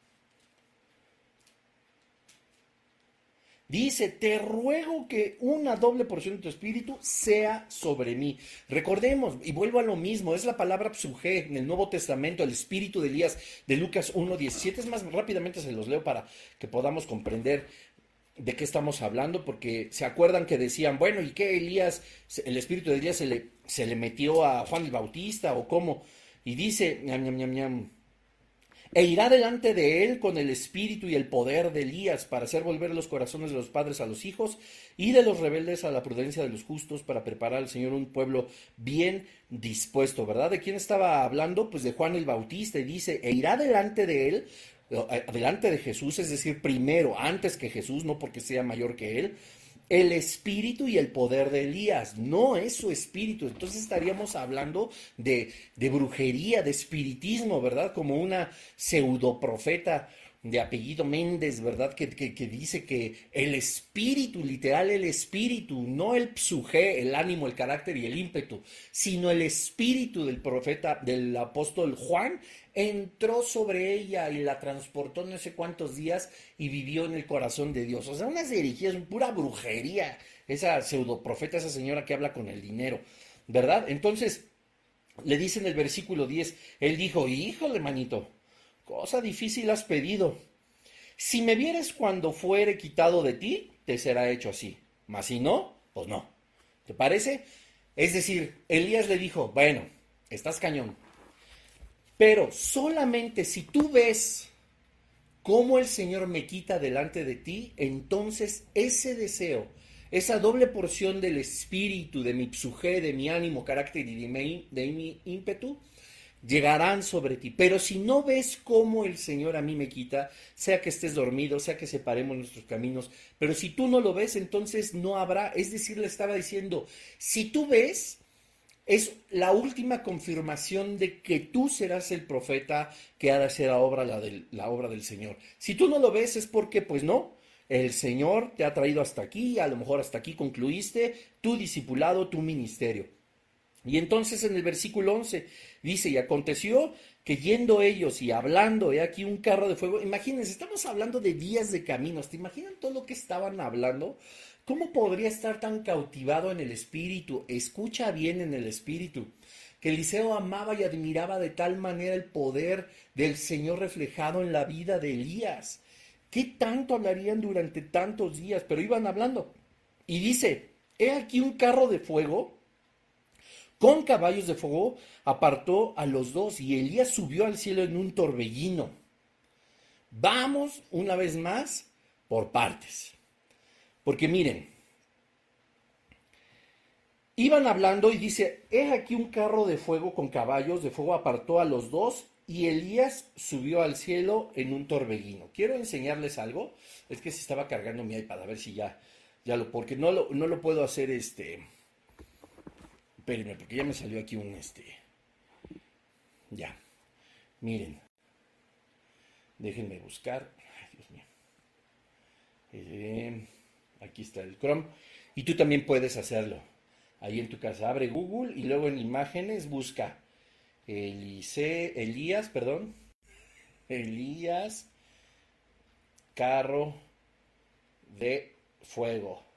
Dice, te ruego que una doble porción de tu espíritu sea sobre mí. Recordemos, y vuelvo a lo mismo, es la palabra psuje en el Nuevo Testamento, el espíritu de Elías de Lucas 1.17. Es más, rápidamente se los leo para que podamos comprender de qué estamos hablando, porque se acuerdan que decían, bueno, ¿y qué Elías, el espíritu de Elías se le, se le metió a Juan el Bautista o cómo? Y dice, ñam, ñam, ñam, ñam e irá delante de él con el espíritu y el poder de Elías para hacer volver los corazones de los padres a los hijos y de los rebeldes a la prudencia de los justos para preparar al Señor un pueblo bien dispuesto, ¿verdad? ¿De quién estaba hablando? Pues de Juan el Bautista y dice, e irá delante de él, eh, delante de Jesús, es decir, primero, antes que Jesús, no porque sea mayor que él, el espíritu y el poder de Elías, no es su espíritu. Entonces estaríamos hablando de, brujería, de espiritismo, ¿verdad? Como una pseudoprofeta de apellido Méndez, ¿verdad? Que, que, dice que el espíritu, literal el espíritu, no el psuje, el ánimo, el carácter y el ímpetu, sino el espíritu del profeta, del apóstol Juan, entró sobre ella y la transportó no sé cuántos días y vivió en el corazón de Dios. O sea, unas herejías, pura brujería, esa pseudoprofeta, esa señora que habla con el dinero, ¿verdad? Entonces, le dice en el versículo 10, él dijo, híjole, manito, cosa difícil has pedido. Si me vieres cuando fuere quitado de ti, te será hecho así. Mas si no, pues no. ¿Te parece? Es decir, Elías le dijo, bueno, estás cañón, pero solamente si tú ves cómo el Señor me quita delante de ti, entonces ese deseo, esa doble porción del espíritu, de mi psuje, de mi ánimo, carácter y de mi, de mi ímpetu, llegarán sobre ti. Pero si no ves cómo el Señor a mí me quita, sea que estés dormido, sea que separemos nuestros caminos, pero si tú no lo ves, entonces no habrá. Es decir, le estaba diciendo, si tú ves, es la última confirmación de que tú serás el profeta que ha de hacer la obra, la, la obra del Señor. Si tú no lo ves es porque, pues no, el Señor te ha traído hasta aquí, a lo mejor hasta aquí concluiste tu discipulado, tu ministerio. Y entonces en el versículo 11 dice, y aconteció que yendo ellos y hablando, he aquí un carro de fuego, imagínense, estamos hablando de días de caminos, ¿te imaginan todo lo que estaban hablando? ¿Cómo podría estar tan cautivado en el espíritu? Escucha bien en el espíritu. Que Eliseo amaba y admiraba de tal manera el poder del Señor reflejado en la vida de Elías. ¿Qué tanto hablarían durante tantos días? Pero iban hablando. Y dice, he aquí un carro de fuego con caballos de fuego apartó a los dos y Elías subió al cielo en un torbellino. Vamos una vez más por partes. Porque miren, iban hablando y dice, he aquí un carro de fuego con caballos de fuego apartó a los dos y Elías subió al cielo en un torbellino. Quiero enseñarles algo, es que se estaba cargando mi iPad, a ver si ya, ya lo, porque no lo, no lo puedo hacer este, espérenme, porque ya me salió aquí un este, ya, miren, déjenme buscar, ay Dios mío, eh, aquí está el Chrome, y tú también puedes hacerlo. Ahí en tu casa. Abre Google y luego en imágenes busca Elise, Elías, perdón, Elías, carro de fuego.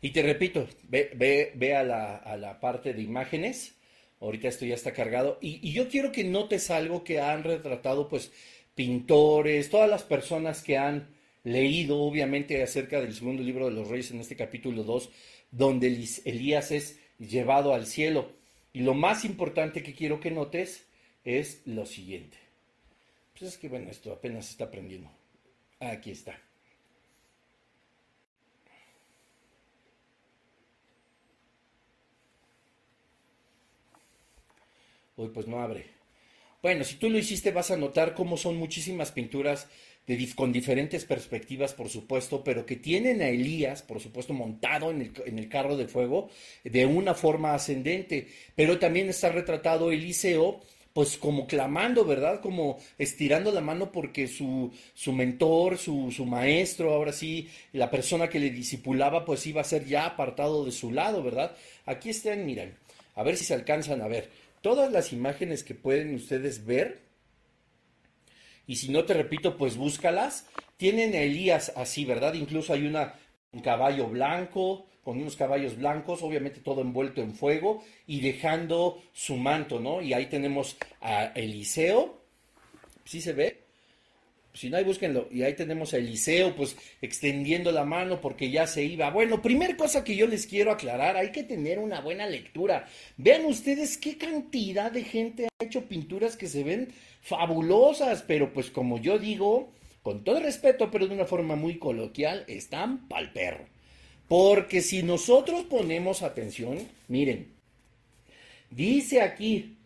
Y te repito, ve, ve, ve a, la, a, la, parte de imágenes. Ahorita esto ya está cargado. Y, yo quiero que notes algo que han retratado, pues, pintores, todas las personas que han leído obviamente acerca del segundo libro de los reyes en este capítulo 2, donde Elías es llevado al cielo. Y lo más importante que quiero que notes es lo siguiente. Pues es que bueno, esto apenas está aprendiendo. Aquí está. Hoy pues no abre. Bueno, si tú lo hiciste vas a notar cómo son muchísimas pinturas con diferentes perspectivas, por supuesto, pero que tienen a Elías, por supuesto, montado en el, en el, carro de fuego de una forma ascendente. Pero también está retratado Eliseo, pues como clamando, ¿verdad? Como estirando la mano porque su, su mentor, su, su maestro, ahora sí, la persona que le disipulaba, pues iba a ser ya apartado de su lado, ¿verdad? Aquí están, miren, a ver si se alcanzan a ver todas las imágenes que pueden ustedes ver, y si no te repito, pues búscalas, tienen a Elías así, ¿verdad? Incluso hay una, un caballo blanco, con unos caballos blancos, obviamente todo envuelto en fuego, y dejando su manto, ¿no? Y ahí tenemos a Eliseo, ¿sí se ve? Si no hay, búsquenlo. Y ahí tenemos a Eliseo, pues extendiendo la mano porque ya se iba. Bueno, primer cosa que yo les quiero aclarar, hay que tener una buena lectura. Vean ustedes qué cantidad de gente ha hecho pinturas que se ven fabulosas, pero pues como yo digo, con todo respeto, pero de una forma muy coloquial, están pal perro. Porque si nosotros ponemos atención, miren, dice aquí,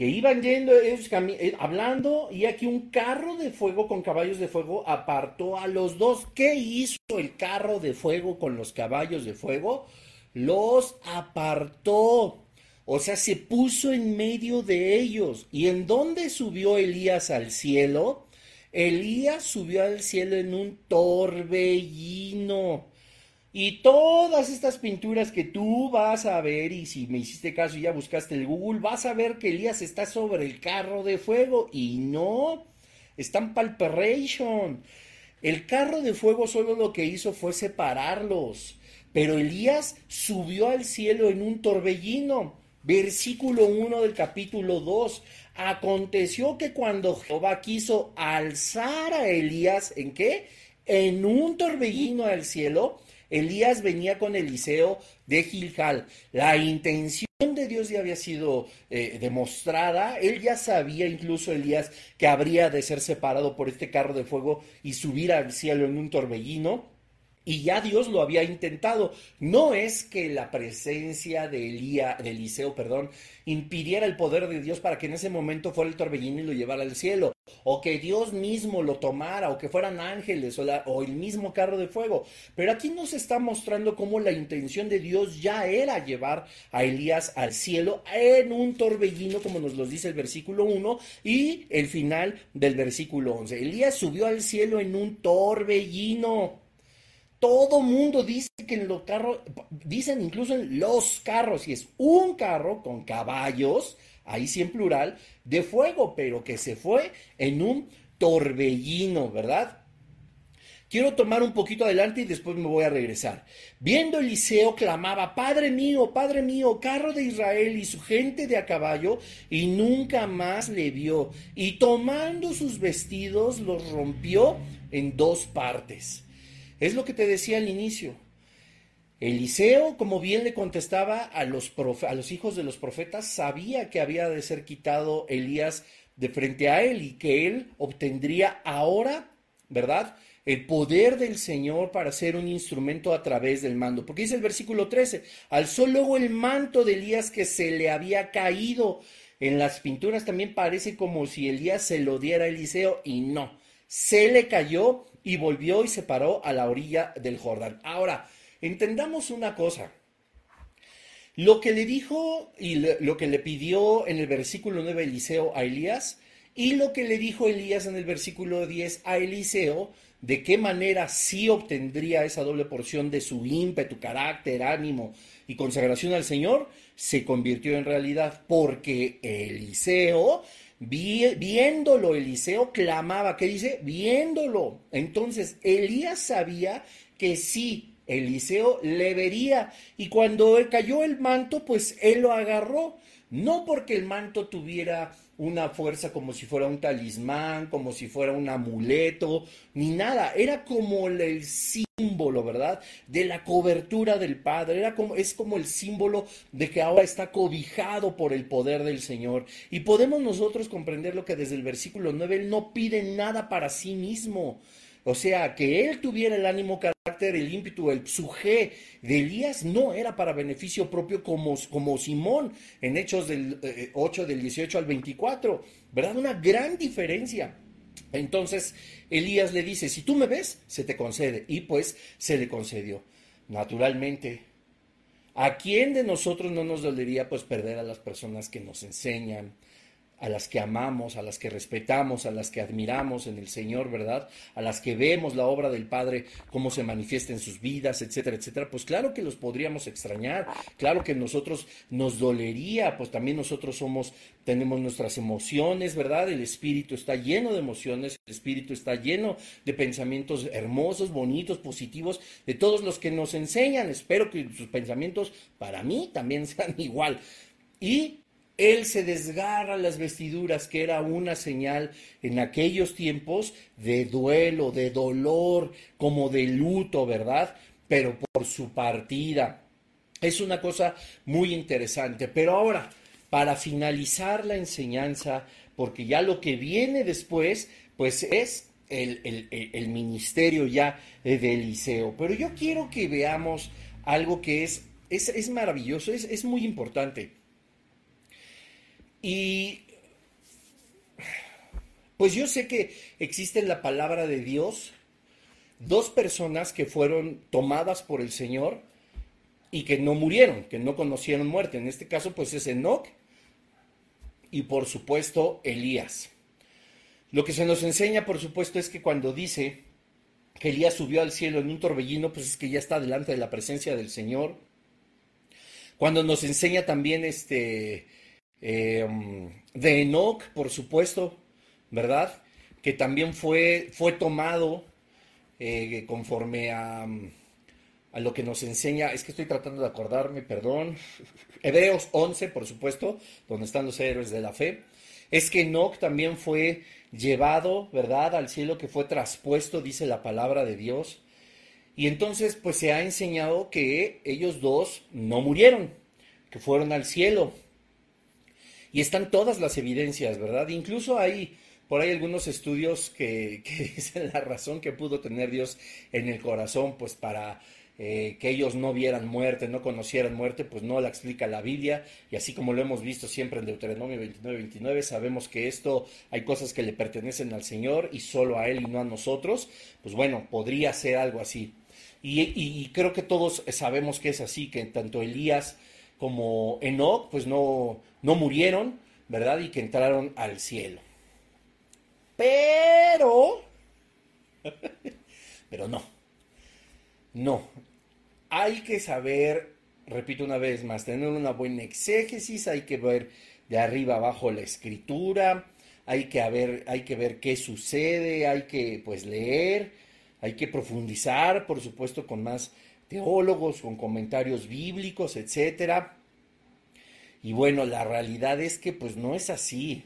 que iban yendo eh, hablando y aquí un carro de fuego con caballos de fuego apartó a los dos. ¿Qué hizo el carro de fuego con los caballos de fuego? Los apartó. O sea, se puso en medio de ellos. ¿Y en dónde subió Elías al cielo? Elías subió al cielo en un torbellino. Y todas estas pinturas que tú vas a ver, y si me hiciste caso y ya buscaste el Google, vas a ver que Elías está sobre el carro de fuego. Y no, están palperation. El carro de fuego solo lo que hizo fue separarlos. Pero Elías subió al cielo en un torbellino. Versículo 1 del capítulo 2. Aconteció que cuando Jehová quiso alzar a Elías, ¿en qué? En un torbellino al cielo, Elías venía con Eliseo de Gilgal. La intención de Dios ya había sido eh, demostrada. Él ya sabía, incluso Elías, que habría de ser separado por este carro de fuego y subir al cielo en un torbellino. Y ya Dios lo había intentado. No es que la presencia de, Elía, de Eliseo perdón, impidiera el poder de Dios para que en ese momento fuera el torbellino y lo llevara al cielo o que Dios mismo lo tomara, o que fueran ángeles, o, o, el mismo carro de fuego. Pero aquí nos está mostrando cómo la intención de Dios ya era llevar a Elías al cielo en un torbellino, como nos lo dice el versículo 1 y el final del versículo 11. Elías subió al cielo en un torbellino. Todo mundo dice que en los carros, dicen incluso en los carros, si es un carro con caballos, ahí sí en plural, de fuego, pero que se fue en un torbellino, ¿verdad? Quiero tomar un poquito adelante y después me voy a regresar. Viendo Eliseo clamaba, Padre mío, Padre mío, carro de Israel y su gente de a caballo, y nunca más le vio. Y tomando sus vestidos los rompió en dos partes. Es lo que te decía al inicio. Eliseo, como bien le contestaba a los, hijos de los profetas, sabía que había de ser quitado Elías de frente a él y que él obtendría ahora, ¿verdad? el poder del Señor para ser un instrumento a través del mando. Porque dice el versículo 13, alzó luego el manto de Elías que se le había caído. En las pinturas también parece como si Elías se lo diera a Eliseo y no, se le cayó y volvió y se paró a la orilla del Jordán. Ahora, entendamos una cosa. Lo que le dijo y lo que le pidió en el versículo 9 Eliseo a Elías y lo que le dijo Elías en el versículo 10 a Eliseo, de qué manera sí obtendría esa doble porción de su ímpetu, carácter, ánimo y consagración al Señor, se convirtió en realidad, porque Eliseo, viéndolo, Eliseo clamaba, ¿qué dice? Viéndolo. Entonces, Elías sabía que sí, Eliseo le vería, y cuando cayó el manto, pues él lo agarró, no porque el manto tuviera una fuerza como si fuera un talismán, como si fuera un amuleto, ni nada. Era como el símbolo, ¿verdad? De la cobertura del Padre. Era como, es como el símbolo de que ahora está cobijado por el poder del Señor. Y podemos nosotros comprender lo que desde el versículo 9 Él no pide nada para sí mismo. O sea, que él tuviera el ánimo, el ímpetu, el suje de Elías no era para beneficio propio como, como Simón en Hechos del 8, eh, del 18 al 24, ¿verdad? Una gran diferencia. Entonces Elías le dice, si tú me ves, se te concede. Y pues se le concedió. Naturalmente, ¿a quién de nosotros no nos dolería pues perder a las personas que nos enseñan, a las que amamos, a las que respetamos, a las que admiramos en el Señor, ¿verdad? A las que vemos la obra del Padre, cómo se manifiesta en sus vidas, etcétera, etcétera, pues claro que los podríamos extrañar, claro que nosotros nos dolería, pues también nosotros somos, tenemos nuestras emociones, ¿verdad? El espíritu está lleno de emociones, el espíritu está lleno de pensamientos hermosos, bonitos, positivos, de todos los que nos enseñan. Espero que sus pensamientos para mí también sean igual. Y él se desgarra las vestiduras, que era una señal en aquellos tiempos de duelo, de dolor, como de luto, ¿verdad? Pero por su partida. Es una cosa muy interesante. Pero ahora, para finalizar la enseñanza, porque ya lo que viene después, pues es el, ministerio ya de Eliseo. Pero yo quiero que veamos algo que es, es, maravilloso, es muy importante. Y pues yo sé que existe en la palabra de Dios dos personas que fueron tomadas por el Señor y que no murieron, que no conocieron muerte. En este caso, pues es Enoch y por supuesto Elías. Lo que se nos enseña, por supuesto, es que cuando dice que Elías subió al cielo en un torbellino, pues es que ya está delante de la presencia del Señor. Cuando nos enseña también este Em, de Enoch, por supuesto, ¿verdad? Que también fue, fue tomado eh, conforme a, a, lo que nos enseña, es que estoy tratando de acordarme, perdón, Hebreos 11, por supuesto, donde están los héroes de la fe, es que Enoch también fue llevado, ¿verdad?, al cielo que fue traspuesto, dice la palabra de Dios. Y entonces, pues se ha enseñado que ellos dos no murieron, que fueron al cielo, y están todas las evidencias, ¿verdad? Incluso hay por ahí algunos estudios que, dicen la razón que pudo tener Dios en el corazón, pues para eh, que ellos no vieran muerte, no conocieran muerte, pues no la explica la Biblia. Y así como lo hemos visto siempre en Deuteronomio 29, 29, sabemos que esto hay cosas que le pertenecen al Señor y solo a Él y no a nosotros. Pues bueno, podría ser algo así. Y, y creo que todos sabemos que es así, que tanto Elías como Enoch, pues no, no murieron, ¿verdad? Y que entraron al cielo. Pero, pero no, no. Hay que saber, repito una vez más, tener una buena exégesis, hay que ver de arriba abajo la escritura, hay que, hay que ver qué sucede, hay que pues leer, hay que profundizar, por supuesto, con más teólogos, con comentarios bíblicos, etcétera. Y bueno, la realidad es que pues no es así.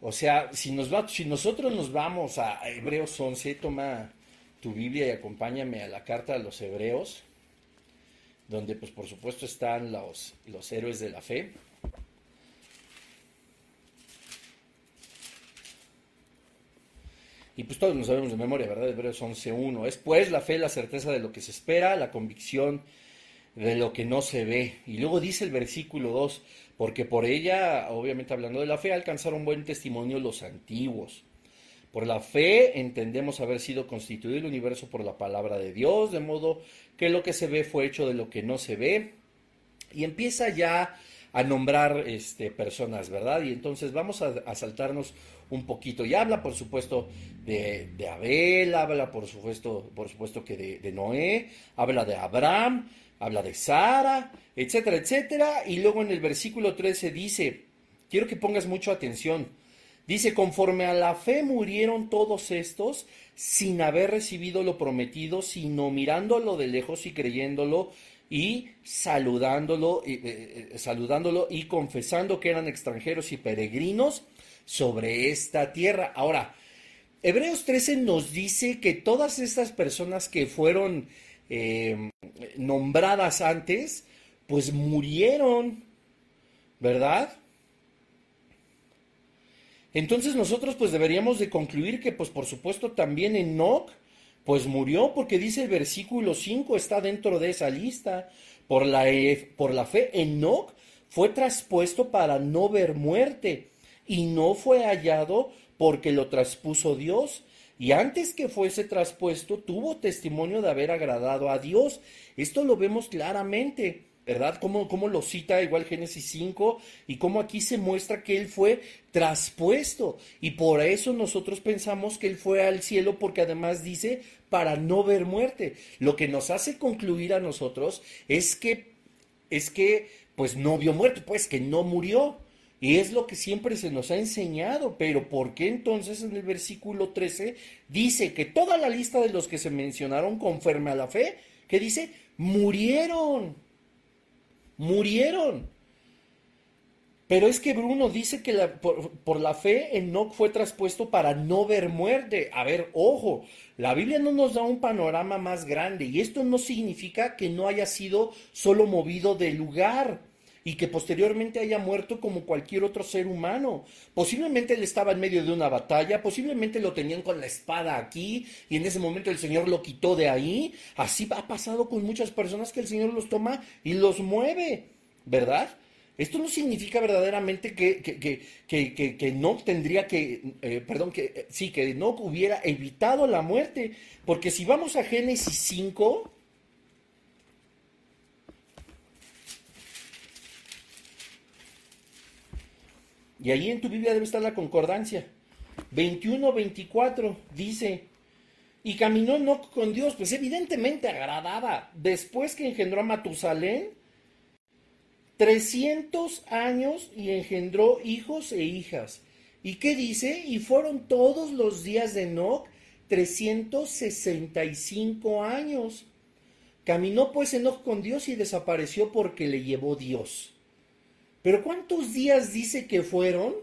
O sea, si, nos si nosotros nos vamos a Hebreos 11, toma tu Biblia y acompáñame a la carta de los Hebreos, donde pues por supuesto están los, los héroes de la fe. Y pues todos nos sabemos de memoria, ¿verdad? Hebreos 11.1. Es pues la fe, la certeza de lo que se espera, la convicción de lo que no se ve. Y luego dice el versículo 2, porque por ella, obviamente hablando de la fe, alcanzaron buen testimonio los antiguos. Por la fe entendemos haber sido constituido el universo por la palabra de Dios, de modo que lo que se ve fue hecho de lo que no se ve. Y empieza ya a nombrar este, personas, ¿verdad? Y entonces vamos a, saltarnos un poquito. Y habla, por supuesto, de, Abel, habla, por supuesto, por supuesto que de, Noé, habla de Abraham, habla de Sara, etcétera, etcétera. Y luego en el versículo 13 dice, quiero que pongas mucha atención, dice, conforme a la fe murieron todos estos sin haber recibido lo prometido, sino mirándolo de lejos y creyéndolo y saludándolo, eh, eh, saludándolo y confesando que eran extranjeros y peregrinos sobre esta tierra. Ahora, Hebreos 13 nos dice que todas estas personas que fueron Em, nombradas antes, pues murieron, ¿verdad? Entonces nosotros pues deberíamos de concluir que pues por supuesto también Enoch pues murió porque dice el versículo 5 está dentro de esa lista. Por la, e, por la fe Enoch fue traspuesto para no ver muerte y no fue hallado porque lo traspuso Dios y antes que fuese traspuesto tuvo testimonio de haber agradado a Dios. Esto lo vemos claramente, ¿verdad? Como, como lo cita igual Génesis 5 y cómo aquí se muestra que él fue traspuesto. Y por eso nosotros pensamos que él fue al cielo porque además dice para no ver muerte. Lo que nos hace concluir a nosotros es que, es que, pues no vio muerte, pues que no murió. Y es lo que siempre se nos ha enseñado, pero ¿por qué entonces en el versículo 13 dice que toda la lista de los que se mencionaron conforme a la fe, que dice, murieron, murieron? Pero es que Bruno dice que por, por, la fe Enoch fue traspuesto para no ver muerte. A ver, ojo, la Biblia no nos da un panorama más grande y esto no significa que no haya sido solo movido de lugar y que posteriormente haya muerto como cualquier otro ser humano. Posiblemente él estaba en medio de una batalla, posiblemente lo tenían con la espada aquí y en ese momento el Señor lo quitó de ahí. Así ha pasado con muchas personas que el Señor los toma y los mueve, ¿verdad? Esto no significa verdaderamente que, que, no tendría que, eh, perdón, que eh, sí, que no hubiera evitado la muerte, porque si vamos a Génesis 5, Y ahí en tu Biblia debe estar la concordancia. 21, 24 dice, y caminó no con Dios, pues evidentemente agradaba. Después que engendró a Matusalén, 300 años y engendró hijos e hijas. ¿Y qué dice? Y fueron todos los días de Enoch 365 años. Caminó pues Enoch con Dios y desapareció porque le llevó Dios. Pero ¿cuántos días dice que fueron?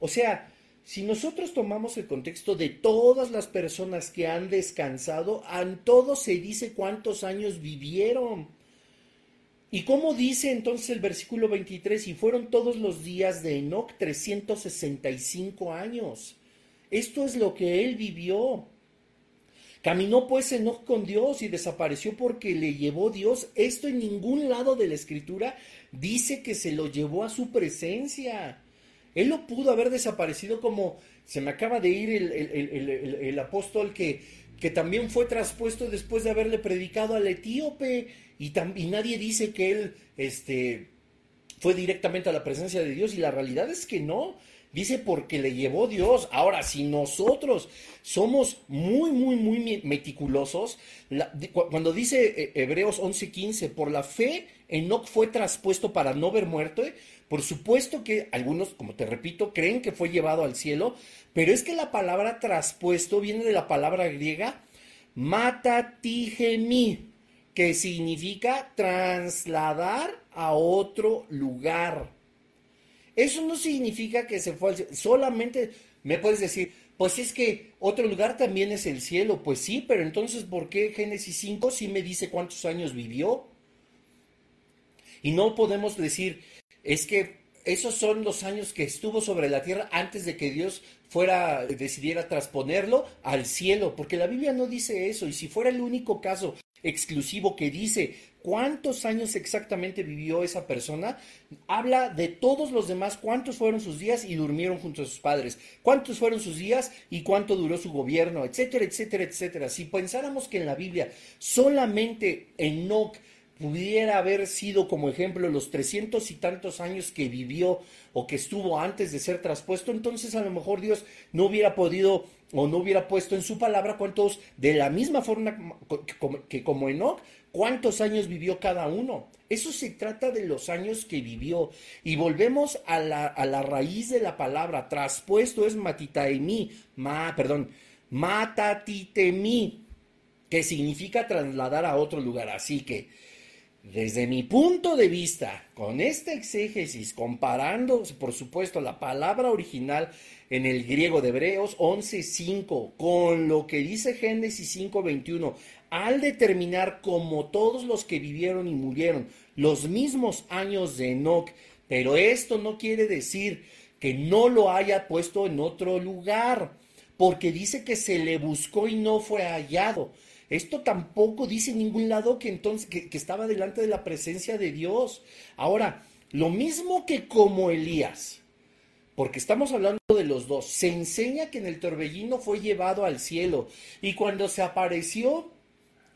O sea, si nosotros tomamos el contexto de todas las personas que han descansado, en todos se dice cuántos años vivieron. ¿Y cómo dice entonces el versículo 23? Y fueron todos los días de Enoch 365 años. Esto es lo que él vivió. Caminó pues Enoch con Dios y desapareció porque le llevó Dios. Esto en ningún lado de la escritura dice que se lo llevó a su presencia. Él lo pudo haber desaparecido como se me acaba de ir el, apóstol que, que, también fue traspuesto después de haberle predicado al etíope y, y nadie dice que él este, fue directamente a la presencia de Dios y la realidad es que no. Dice porque le llevó Dios. Ahora, si nosotros somos muy, muy, muy meticulosos, cuando dice eh, Hebreos 11:15, por la fe Enoch fue traspuesto para no ver muerte, por supuesto que algunos, como te repito, creen que fue llevado al cielo, pero es que la palabra traspuesto viene de la palabra griega matatigemi, que significa trasladar a otro lugar. Eso no significa que se fue al cielo. Solamente me puedes decir, pues es que otro lugar también es el cielo. Pues sí, pero entonces, ¿por qué Génesis 5 sí me dice cuántos años vivió? Y no podemos decir, es que esos son los años que estuvo sobre la tierra antes de que Dios fuera, decidiera transponerlo al cielo, porque la Biblia no dice eso, y si fuera el único caso exclusivo que dice cuántos años exactamente vivió esa persona, habla de todos los demás, cuántos fueron sus días y durmieron junto a sus padres, cuántos fueron sus días y cuánto duró su gobierno, etcétera, etcétera, etcétera. Si pensáramos que en la Biblia solamente Enoch pudiera haber sido como ejemplo los trescientos y tantos años que vivió o que estuvo antes de ser traspuesto, entonces a lo mejor Dios no hubiera podido o no hubiera puesto en su palabra cuántos, de la misma forma que como Enoch, cuántos años vivió cada uno. Eso se trata de los años que vivió. Y volvemos a la, a la raíz de la palabra. Traspuesto es matitaemi, ma, perdón, matatitemi, que significa trasladar a otro lugar. Así que desde mi punto de vista, con esta exégesis, comparando, por supuesto, la palabra original en el griego de Hebreos 11.5 con lo que dice Génesis 5.21, al determinar como todos los que vivieron y murieron los mismos años de Enoch, pero esto no quiere decir que no lo haya puesto en otro lugar, porque dice que se le buscó y no fue hallado. Esto tampoco dice en ningún lado que entonces que, estaba delante de la presencia de Dios. Ahora, lo mismo que como Elías, porque estamos hablando de los dos, se enseña que en el torbellino fue llevado al cielo y cuando se apareció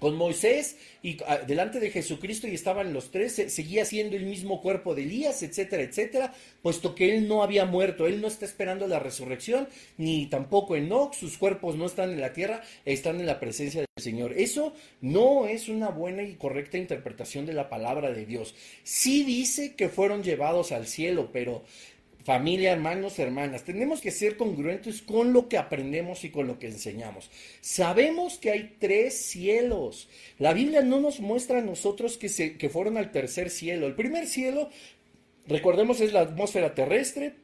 con Moisés y ah, delante de Jesucristo y estaban los tres, seguía siendo el mismo cuerpo de Elías, etcétera, etcétera, puesto que él no había muerto, él no está esperando la resurrección, ni tampoco Enoch, sus cuerpos no están en la tierra, están en la presencia del Señor. Eso no es una buena y correcta interpretación de la palabra de Dios. Sí dice que fueron llevados al cielo, pero familia, hermanos, hermanas, tenemos que ser congruentes con lo que aprendemos y con lo que enseñamos. Sabemos que hay tres cielos. La Biblia no nos muestra a nosotros que, se, que fueron al tercer cielo. El primer cielo, recordemos, es la atmósfera terrestre,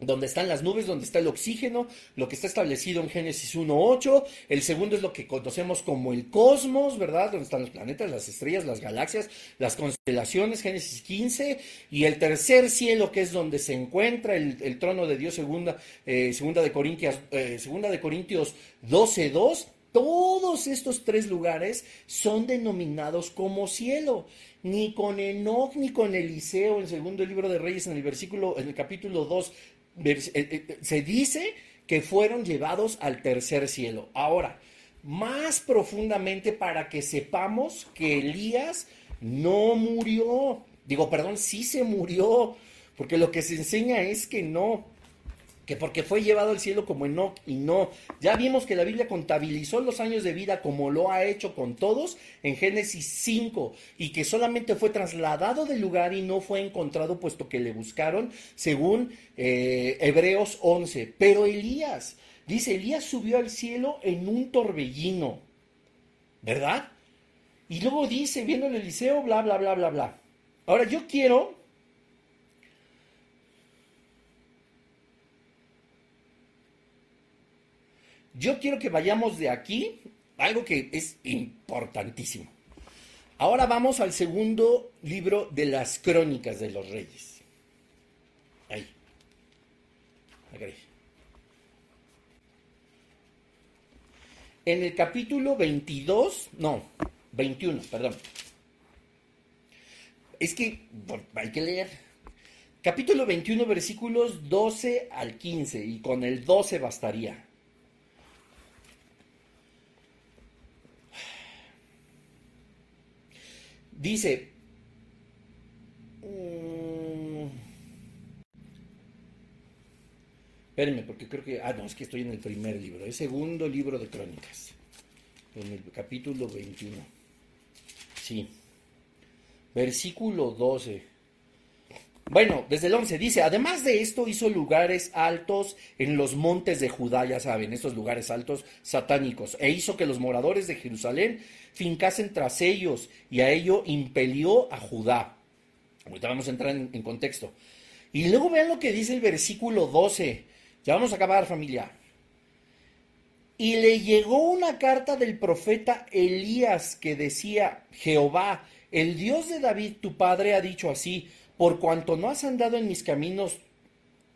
donde están las nubes, donde está el oxígeno, lo que está establecido en Génesis 1.8. El segundo es lo que conocemos como el cosmos, ¿verdad? Donde están los planetas, las estrellas, las galaxias, las constelaciones, Génesis 15. Y el tercer cielo, que es donde se encuentra el, trono de Dios, segunda, eh, segunda, de, Corintios, eh, segunda de Corintios 12.2. Todos estos tres lugares son denominados como cielo. Ni con Enoch ni con Eliseo, en el segundo libro de Reyes, en el versículo, en el capítulo 2, eh, eh, se dice que fueron llevados al tercer cielo. Ahora, más profundamente para que sepamos que Elías no murió. Digo, perdón, sí se murió, porque lo que se enseña es que no que porque fue llevado al cielo como Enoch y no. Ya vimos que la Biblia contabilizó los años de vida como lo ha hecho con todos en Génesis 5 y que solamente fue trasladado del lugar y no fue encontrado puesto que le buscaron según eh, Hebreos 11. Pero Elías, dice, Elías subió al cielo en un torbellino, ¿verdad? Y luego dice, viendo el Eliseo, bla, bla, bla, bla, bla. Ahora yo quiero Yo quiero que vayamos de aquí, algo que es importantísimo. Ahora vamos al segundo libro de las crónicas de los reyes. Ahí. En el capítulo 22, no, 21, perdón. Es que hay que leer. Capítulo 21, versículos 12 al 15, y con el 12 bastaría. Dice, mm, espérenme, porque creo que, ah, no, es que estoy en el primer libro, el segundo libro de crónicas, en el capítulo 21. Sí, versículo 12. Bueno, desde el 11 dice, además de esto hizo lugares altos en los montes de Judá, ya saben, estos lugares altos satánicos, e hizo que los moradores de Jerusalén fincasen tras ellos, y a ello impelió a Judá. Ahorita vamos a entrar en, en contexto. Y luego vean lo que dice el versículo 12. Ya vamos a acabar, familia. Y le llegó una carta del profeta Elías que decía, Jehová, el Dios de David, tu padre, ha dicho así, por cuanto no has andado en mis caminos,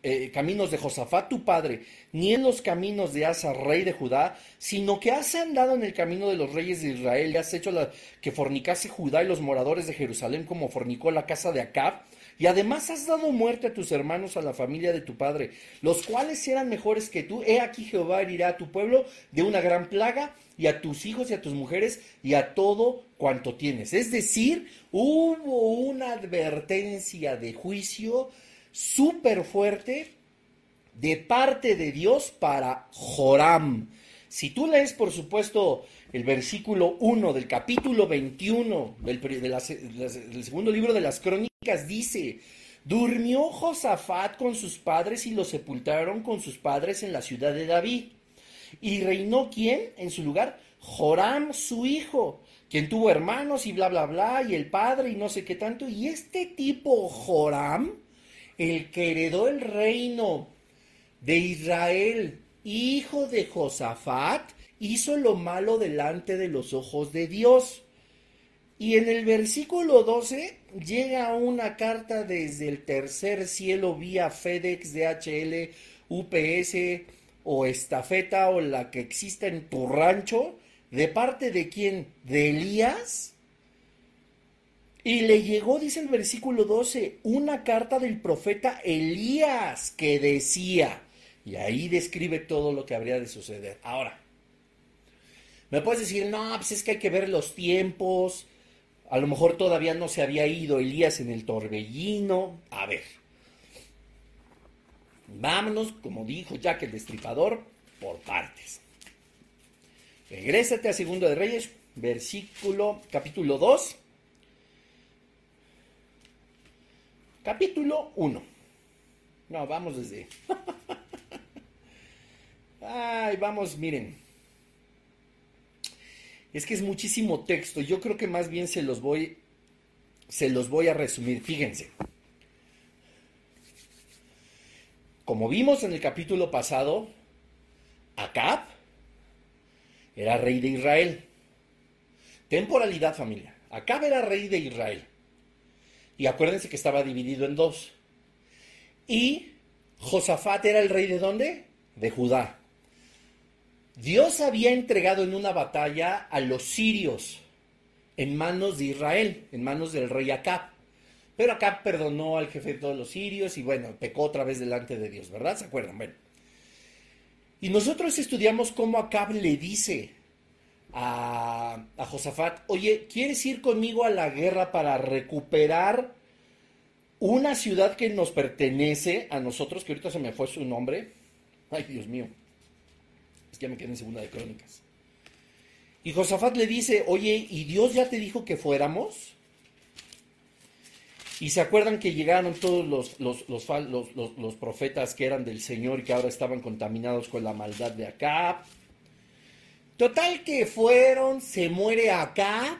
eh, caminos de Josafat tu padre, ni en los caminos de Asa, rey de Judá, sino que has andado en el camino de los reyes de Israel y has hecho la, que fornicase Judá y los moradores de Jerusalén como fornicó la casa de Acab, y además has dado muerte a tus hermanos, a la familia de tu padre, los cuales eran mejores que tú. He aquí Jehová herirá a tu pueblo de una gran plaga, y a tus hijos y a tus mujeres, y a todo cuanto tienes. Es decir, hubo una advertencia de juicio súper fuerte de parte de Dios para Joram. Si tú lees, por supuesto, el versículo 1 del capítulo 21 del, del segundo libro de las crónicas, dice, durmió Josafat con sus padres y lo sepultaron con sus padres en la ciudad de David. Y reinó quién en su lugar? Joram, su hijo, quien tuvo hermanos y bla, bla, bla, y el padre y no sé qué tanto. Y este tipo Joram, el que heredó el reino de Israel, hijo de Josafat, hizo lo malo delante de los ojos de Dios. Y en el versículo 12 llega una carta desde el tercer cielo vía FedEx, DHL, UPS o estafeta o la que exista en tu rancho, de parte de quién? De Elías. Y le llegó, dice el versículo 12, una carta del profeta Elías que decía, y ahí describe todo lo que habría de suceder. Ahora, me puedes decir, no, pues es que hay que ver los tiempos, a lo mejor todavía no se había ido Elías en el torbellino. A ver. Vámonos, como dijo Jack el Destripador, por partes. Regrésate a Segundo de Reyes, versículo, capítulo 2. Capítulo 1. No, vamos desde... Ay, vamos, miren. Es que es muchísimo texto. Yo creo que más bien se los voy, se los voy a resumir. Fíjense. Como vimos en el capítulo pasado, Acab era rey de Israel. Temporalidad, familia. Acab era rey de Israel. Y acuérdense que estaba dividido en dos. Y Josafat era el rey de dónde? De Judá. Dios había entregado en una batalla a los sirios en manos de Israel, en manos del rey Acab. Pero Acab perdonó al jefe de todos los sirios y bueno, pecó otra vez delante de Dios, ¿verdad? ¿Se acuerdan? Bueno. Y nosotros estudiamos cómo Acab le dice a, Josafat, oye, ¿quieres ir conmigo a la guerra para recuperar una ciudad que nos pertenece a nosotros, que ahorita se me fue su nombre? Ay, Dios mío ya me quedé en segunda de crónicas. Y Josafat le dice, oye, ¿y Dios ya te dijo que fuéramos? Y se acuerdan que llegaron todos los, los, los, profetas que eran del Señor y que ahora estaban contaminados con la maldad de Acab. Total que fueron, se muere Acab,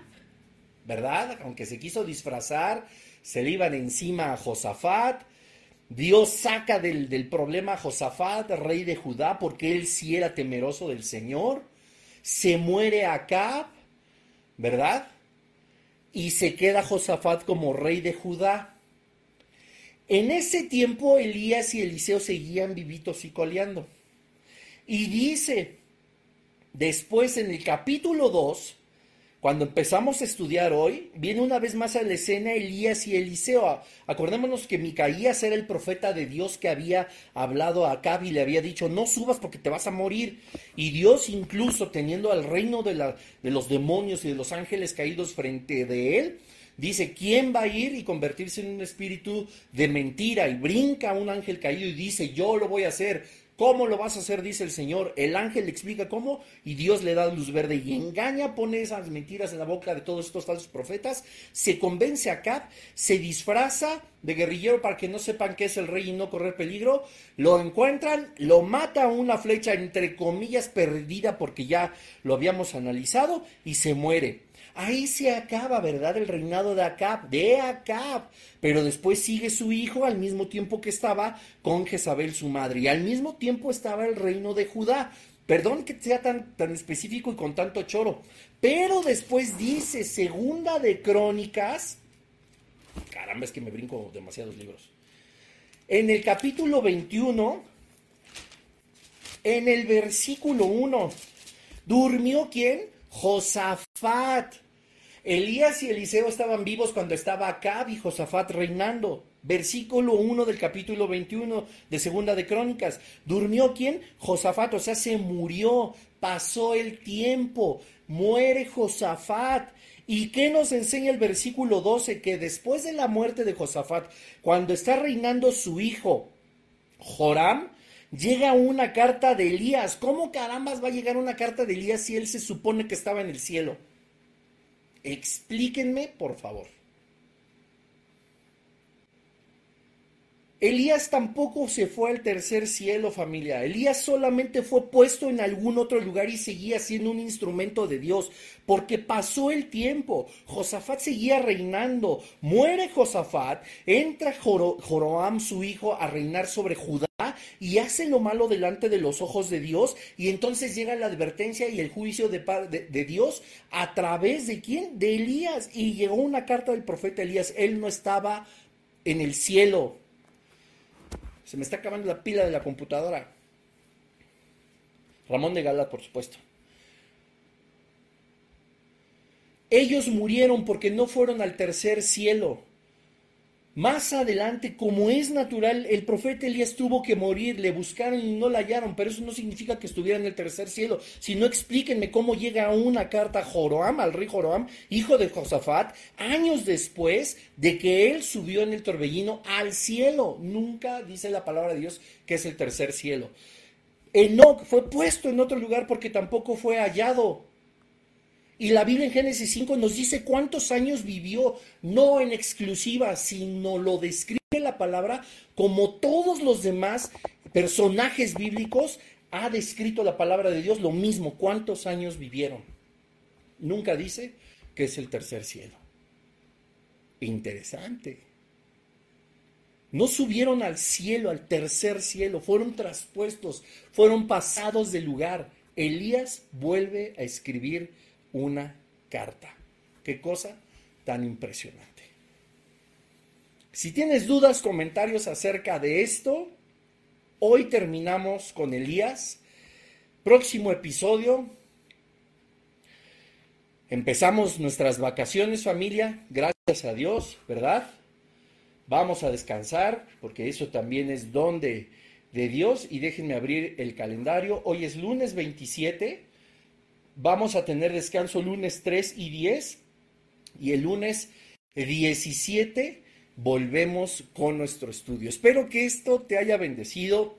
¿verdad? Aunque se quiso disfrazar, se le iban encima a Josafat. Dios saca del, problema a Josafat, rey de Judá, porque él sí era temeroso del Señor. Se muere Acab, ¿verdad? Y se queda Josafat como rey de Judá. En ese tiempo Elías y Eliseo seguían vivitos y coleando. Y dice, después en el capítulo 2, cuando empezamos a estudiar hoy, viene una vez más a la escena Elías y Eliseo. Acordémonos que Micaías era el profeta de Dios que había hablado a Acab y le había dicho, no subas porque te vas a morir. Y Dios incluso teniendo al reino de, de los demonios y de los ángeles caídos frente de él, dice, ¿quién va a ir y convertirse en un espíritu de mentira? Y brinca un ángel caído y dice, yo lo voy a hacer ¿Cómo lo vas a hacer? Dice el Señor. El ángel le explica cómo y Dios le da luz verde y engaña, pone esas mentiras en la boca de todos estos falsos profetas, se convence a Cap, se disfraza de guerrillero para que no sepan que es el rey y no correr peligro, lo encuentran, lo mata a una flecha entre comillas perdida porque ya lo habíamos analizado y se muere. Ahí se acaba, ¿verdad? El reinado de Acab, de Acab. Pero después sigue su hijo al mismo tiempo que estaba con Jezabel su madre. Y al mismo tiempo estaba el reino de Judá. Perdón que sea tan, tan específico y con tanto choro. Pero después dice, segunda de Crónicas, Caramba, es que me brinco demasiados libros. En el capítulo 21, en el versículo 1, ¿durmió quién? Josafat. Elías y Eliseo estaban vivos cuando estaba Acab y Josafat reinando. Versículo 1 del capítulo 21 de Segunda de Crónicas. ¿Durmió quién? Josafat, o sea, se murió, pasó el tiempo, muere Josafat. ¿Y qué nos enseña el versículo 12? Que después de la muerte de Josafat, cuando está reinando su hijo Joram, llega una carta de Elías. ¿Cómo carambas va a llegar una carta de Elías si él se supone que estaba en el cielo? Explíquenme, por favor. Elías tampoco se fue al tercer cielo, familia. Elías solamente fue puesto en algún otro lugar y seguía siendo un instrumento de Dios, porque pasó el tiempo. Josafat seguía reinando. Muere Josafat, entra Joroam, su hijo, a reinar sobre Judá y hace lo malo delante de los ojos de Dios. Y entonces llega la advertencia y el juicio de, de, Dios a través de quién? De Elías. Y llegó una carta del profeta Elías. Él no estaba en el cielo se me está acabando la pila de la computadora. Ramón de Gala, por supuesto. Ellos murieron porque no fueron al tercer cielo. Más adelante, como es natural, el profeta Elías tuvo que morir, le buscaron y no la hallaron, pero eso no significa que estuviera en el tercer cielo. Si no, explíquenme cómo llega una carta a Joroam, al rey Joroam, hijo de Josafat, años después de que él subió en el torbellino al cielo. Nunca dice la palabra de Dios que es el tercer cielo. Enoch fue puesto en otro lugar porque tampoco fue hallado. Y la Biblia en Génesis 5 nos dice cuántos años vivió, no en exclusiva, sino lo describe la palabra como todos los demás personajes bíblicos ha descrito la palabra de Dios lo mismo, cuántos años vivieron. Nunca dice que es el tercer cielo. Interesante. No subieron al cielo, al tercer cielo, fueron traspuestos, fueron pasados de lugar. Elías vuelve a escribir una carta. Qué cosa tan impresionante. Si tienes dudas, comentarios acerca de esto, hoy terminamos con Elías. Próximo episodio. Empezamos nuestras vacaciones familia, gracias a Dios, ¿verdad? Vamos a descansar porque eso también es donde de Dios y déjenme abrir el calendario. Hoy es lunes 27 Vamos a tener descanso lunes 3 y 10 y el lunes 17 volvemos con nuestro estudio. Espero que esto te haya bendecido.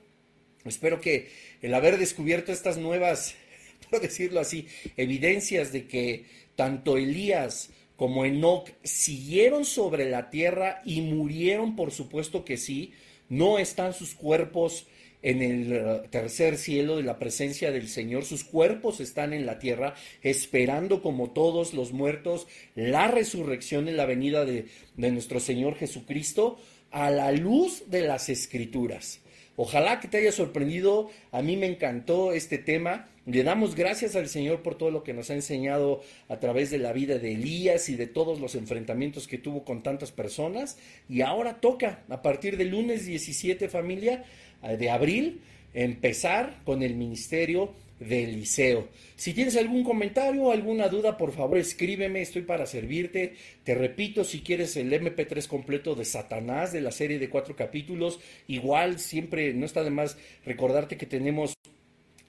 Espero que el haber descubierto estas nuevas, por decirlo así, evidencias de que tanto Elías como Enoch siguieron sobre la tierra y murieron, por supuesto que sí, no están sus cuerpos en el eh, tercer cielo de la presencia del Señor. Sus cuerpos están en la tierra, esperando como todos los muertos la resurrección en la venida de, de nuestro Señor Jesucristo a la luz de las escrituras. Ojalá que te haya sorprendido, a mí me encantó este tema. Le damos gracias al Señor por todo lo que nos ha enseñado a través de la vida de Elías y de todos los enfrentamientos que tuvo con tantas personas. Y ahora toca, a partir del lunes 17 familia, de abril, empezar con el ministerio del liceo. Si tienes algún comentario o alguna duda, por favor escríbeme, estoy para servirte. Te repito, si quieres el MP3 completo de Satanás, de la serie de cuatro capítulos, igual siempre no está de más recordarte que tenemos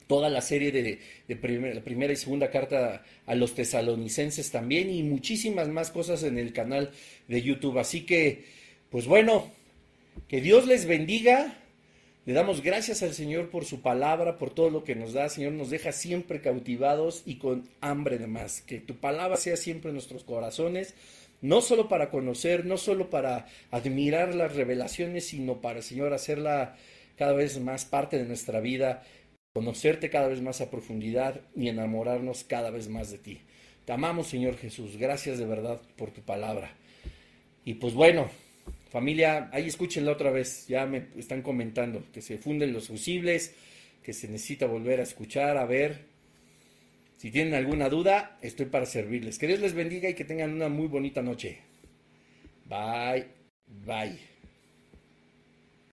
toda la serie de, la primera y segunda carta a los tesalonicenses también y muchísimas más cosas en el canal de YouTube. Así que, pues bueno, que Dios les bendiga le damos gracias al Señor por su palabra, por todo lo que nos da. Señor, nos deja siempre cautivados y con hambre de más. Que tu palabra sea siempre en nuestros corazones, no solo para conocer, no solo para admirar las revelaciones, sino para, Señor, hacerla cada vez más parte de nuestra vida, conocerte cada vez más a profundidad y enamorarnos cada vez más de ti. Te amamos, Señor Jesús. Gracias de verdad por tu palabra. Y pues bueno, Familia, ahí escúchenla otra vez, ya me están comentando que se funden los fusibles, que se necesita volver a escuchar, a ver. Si tienen alguna duda, estoy para servirles. Que Dios les bendiga y que tengan una muy bonita noche. Bye. Bye.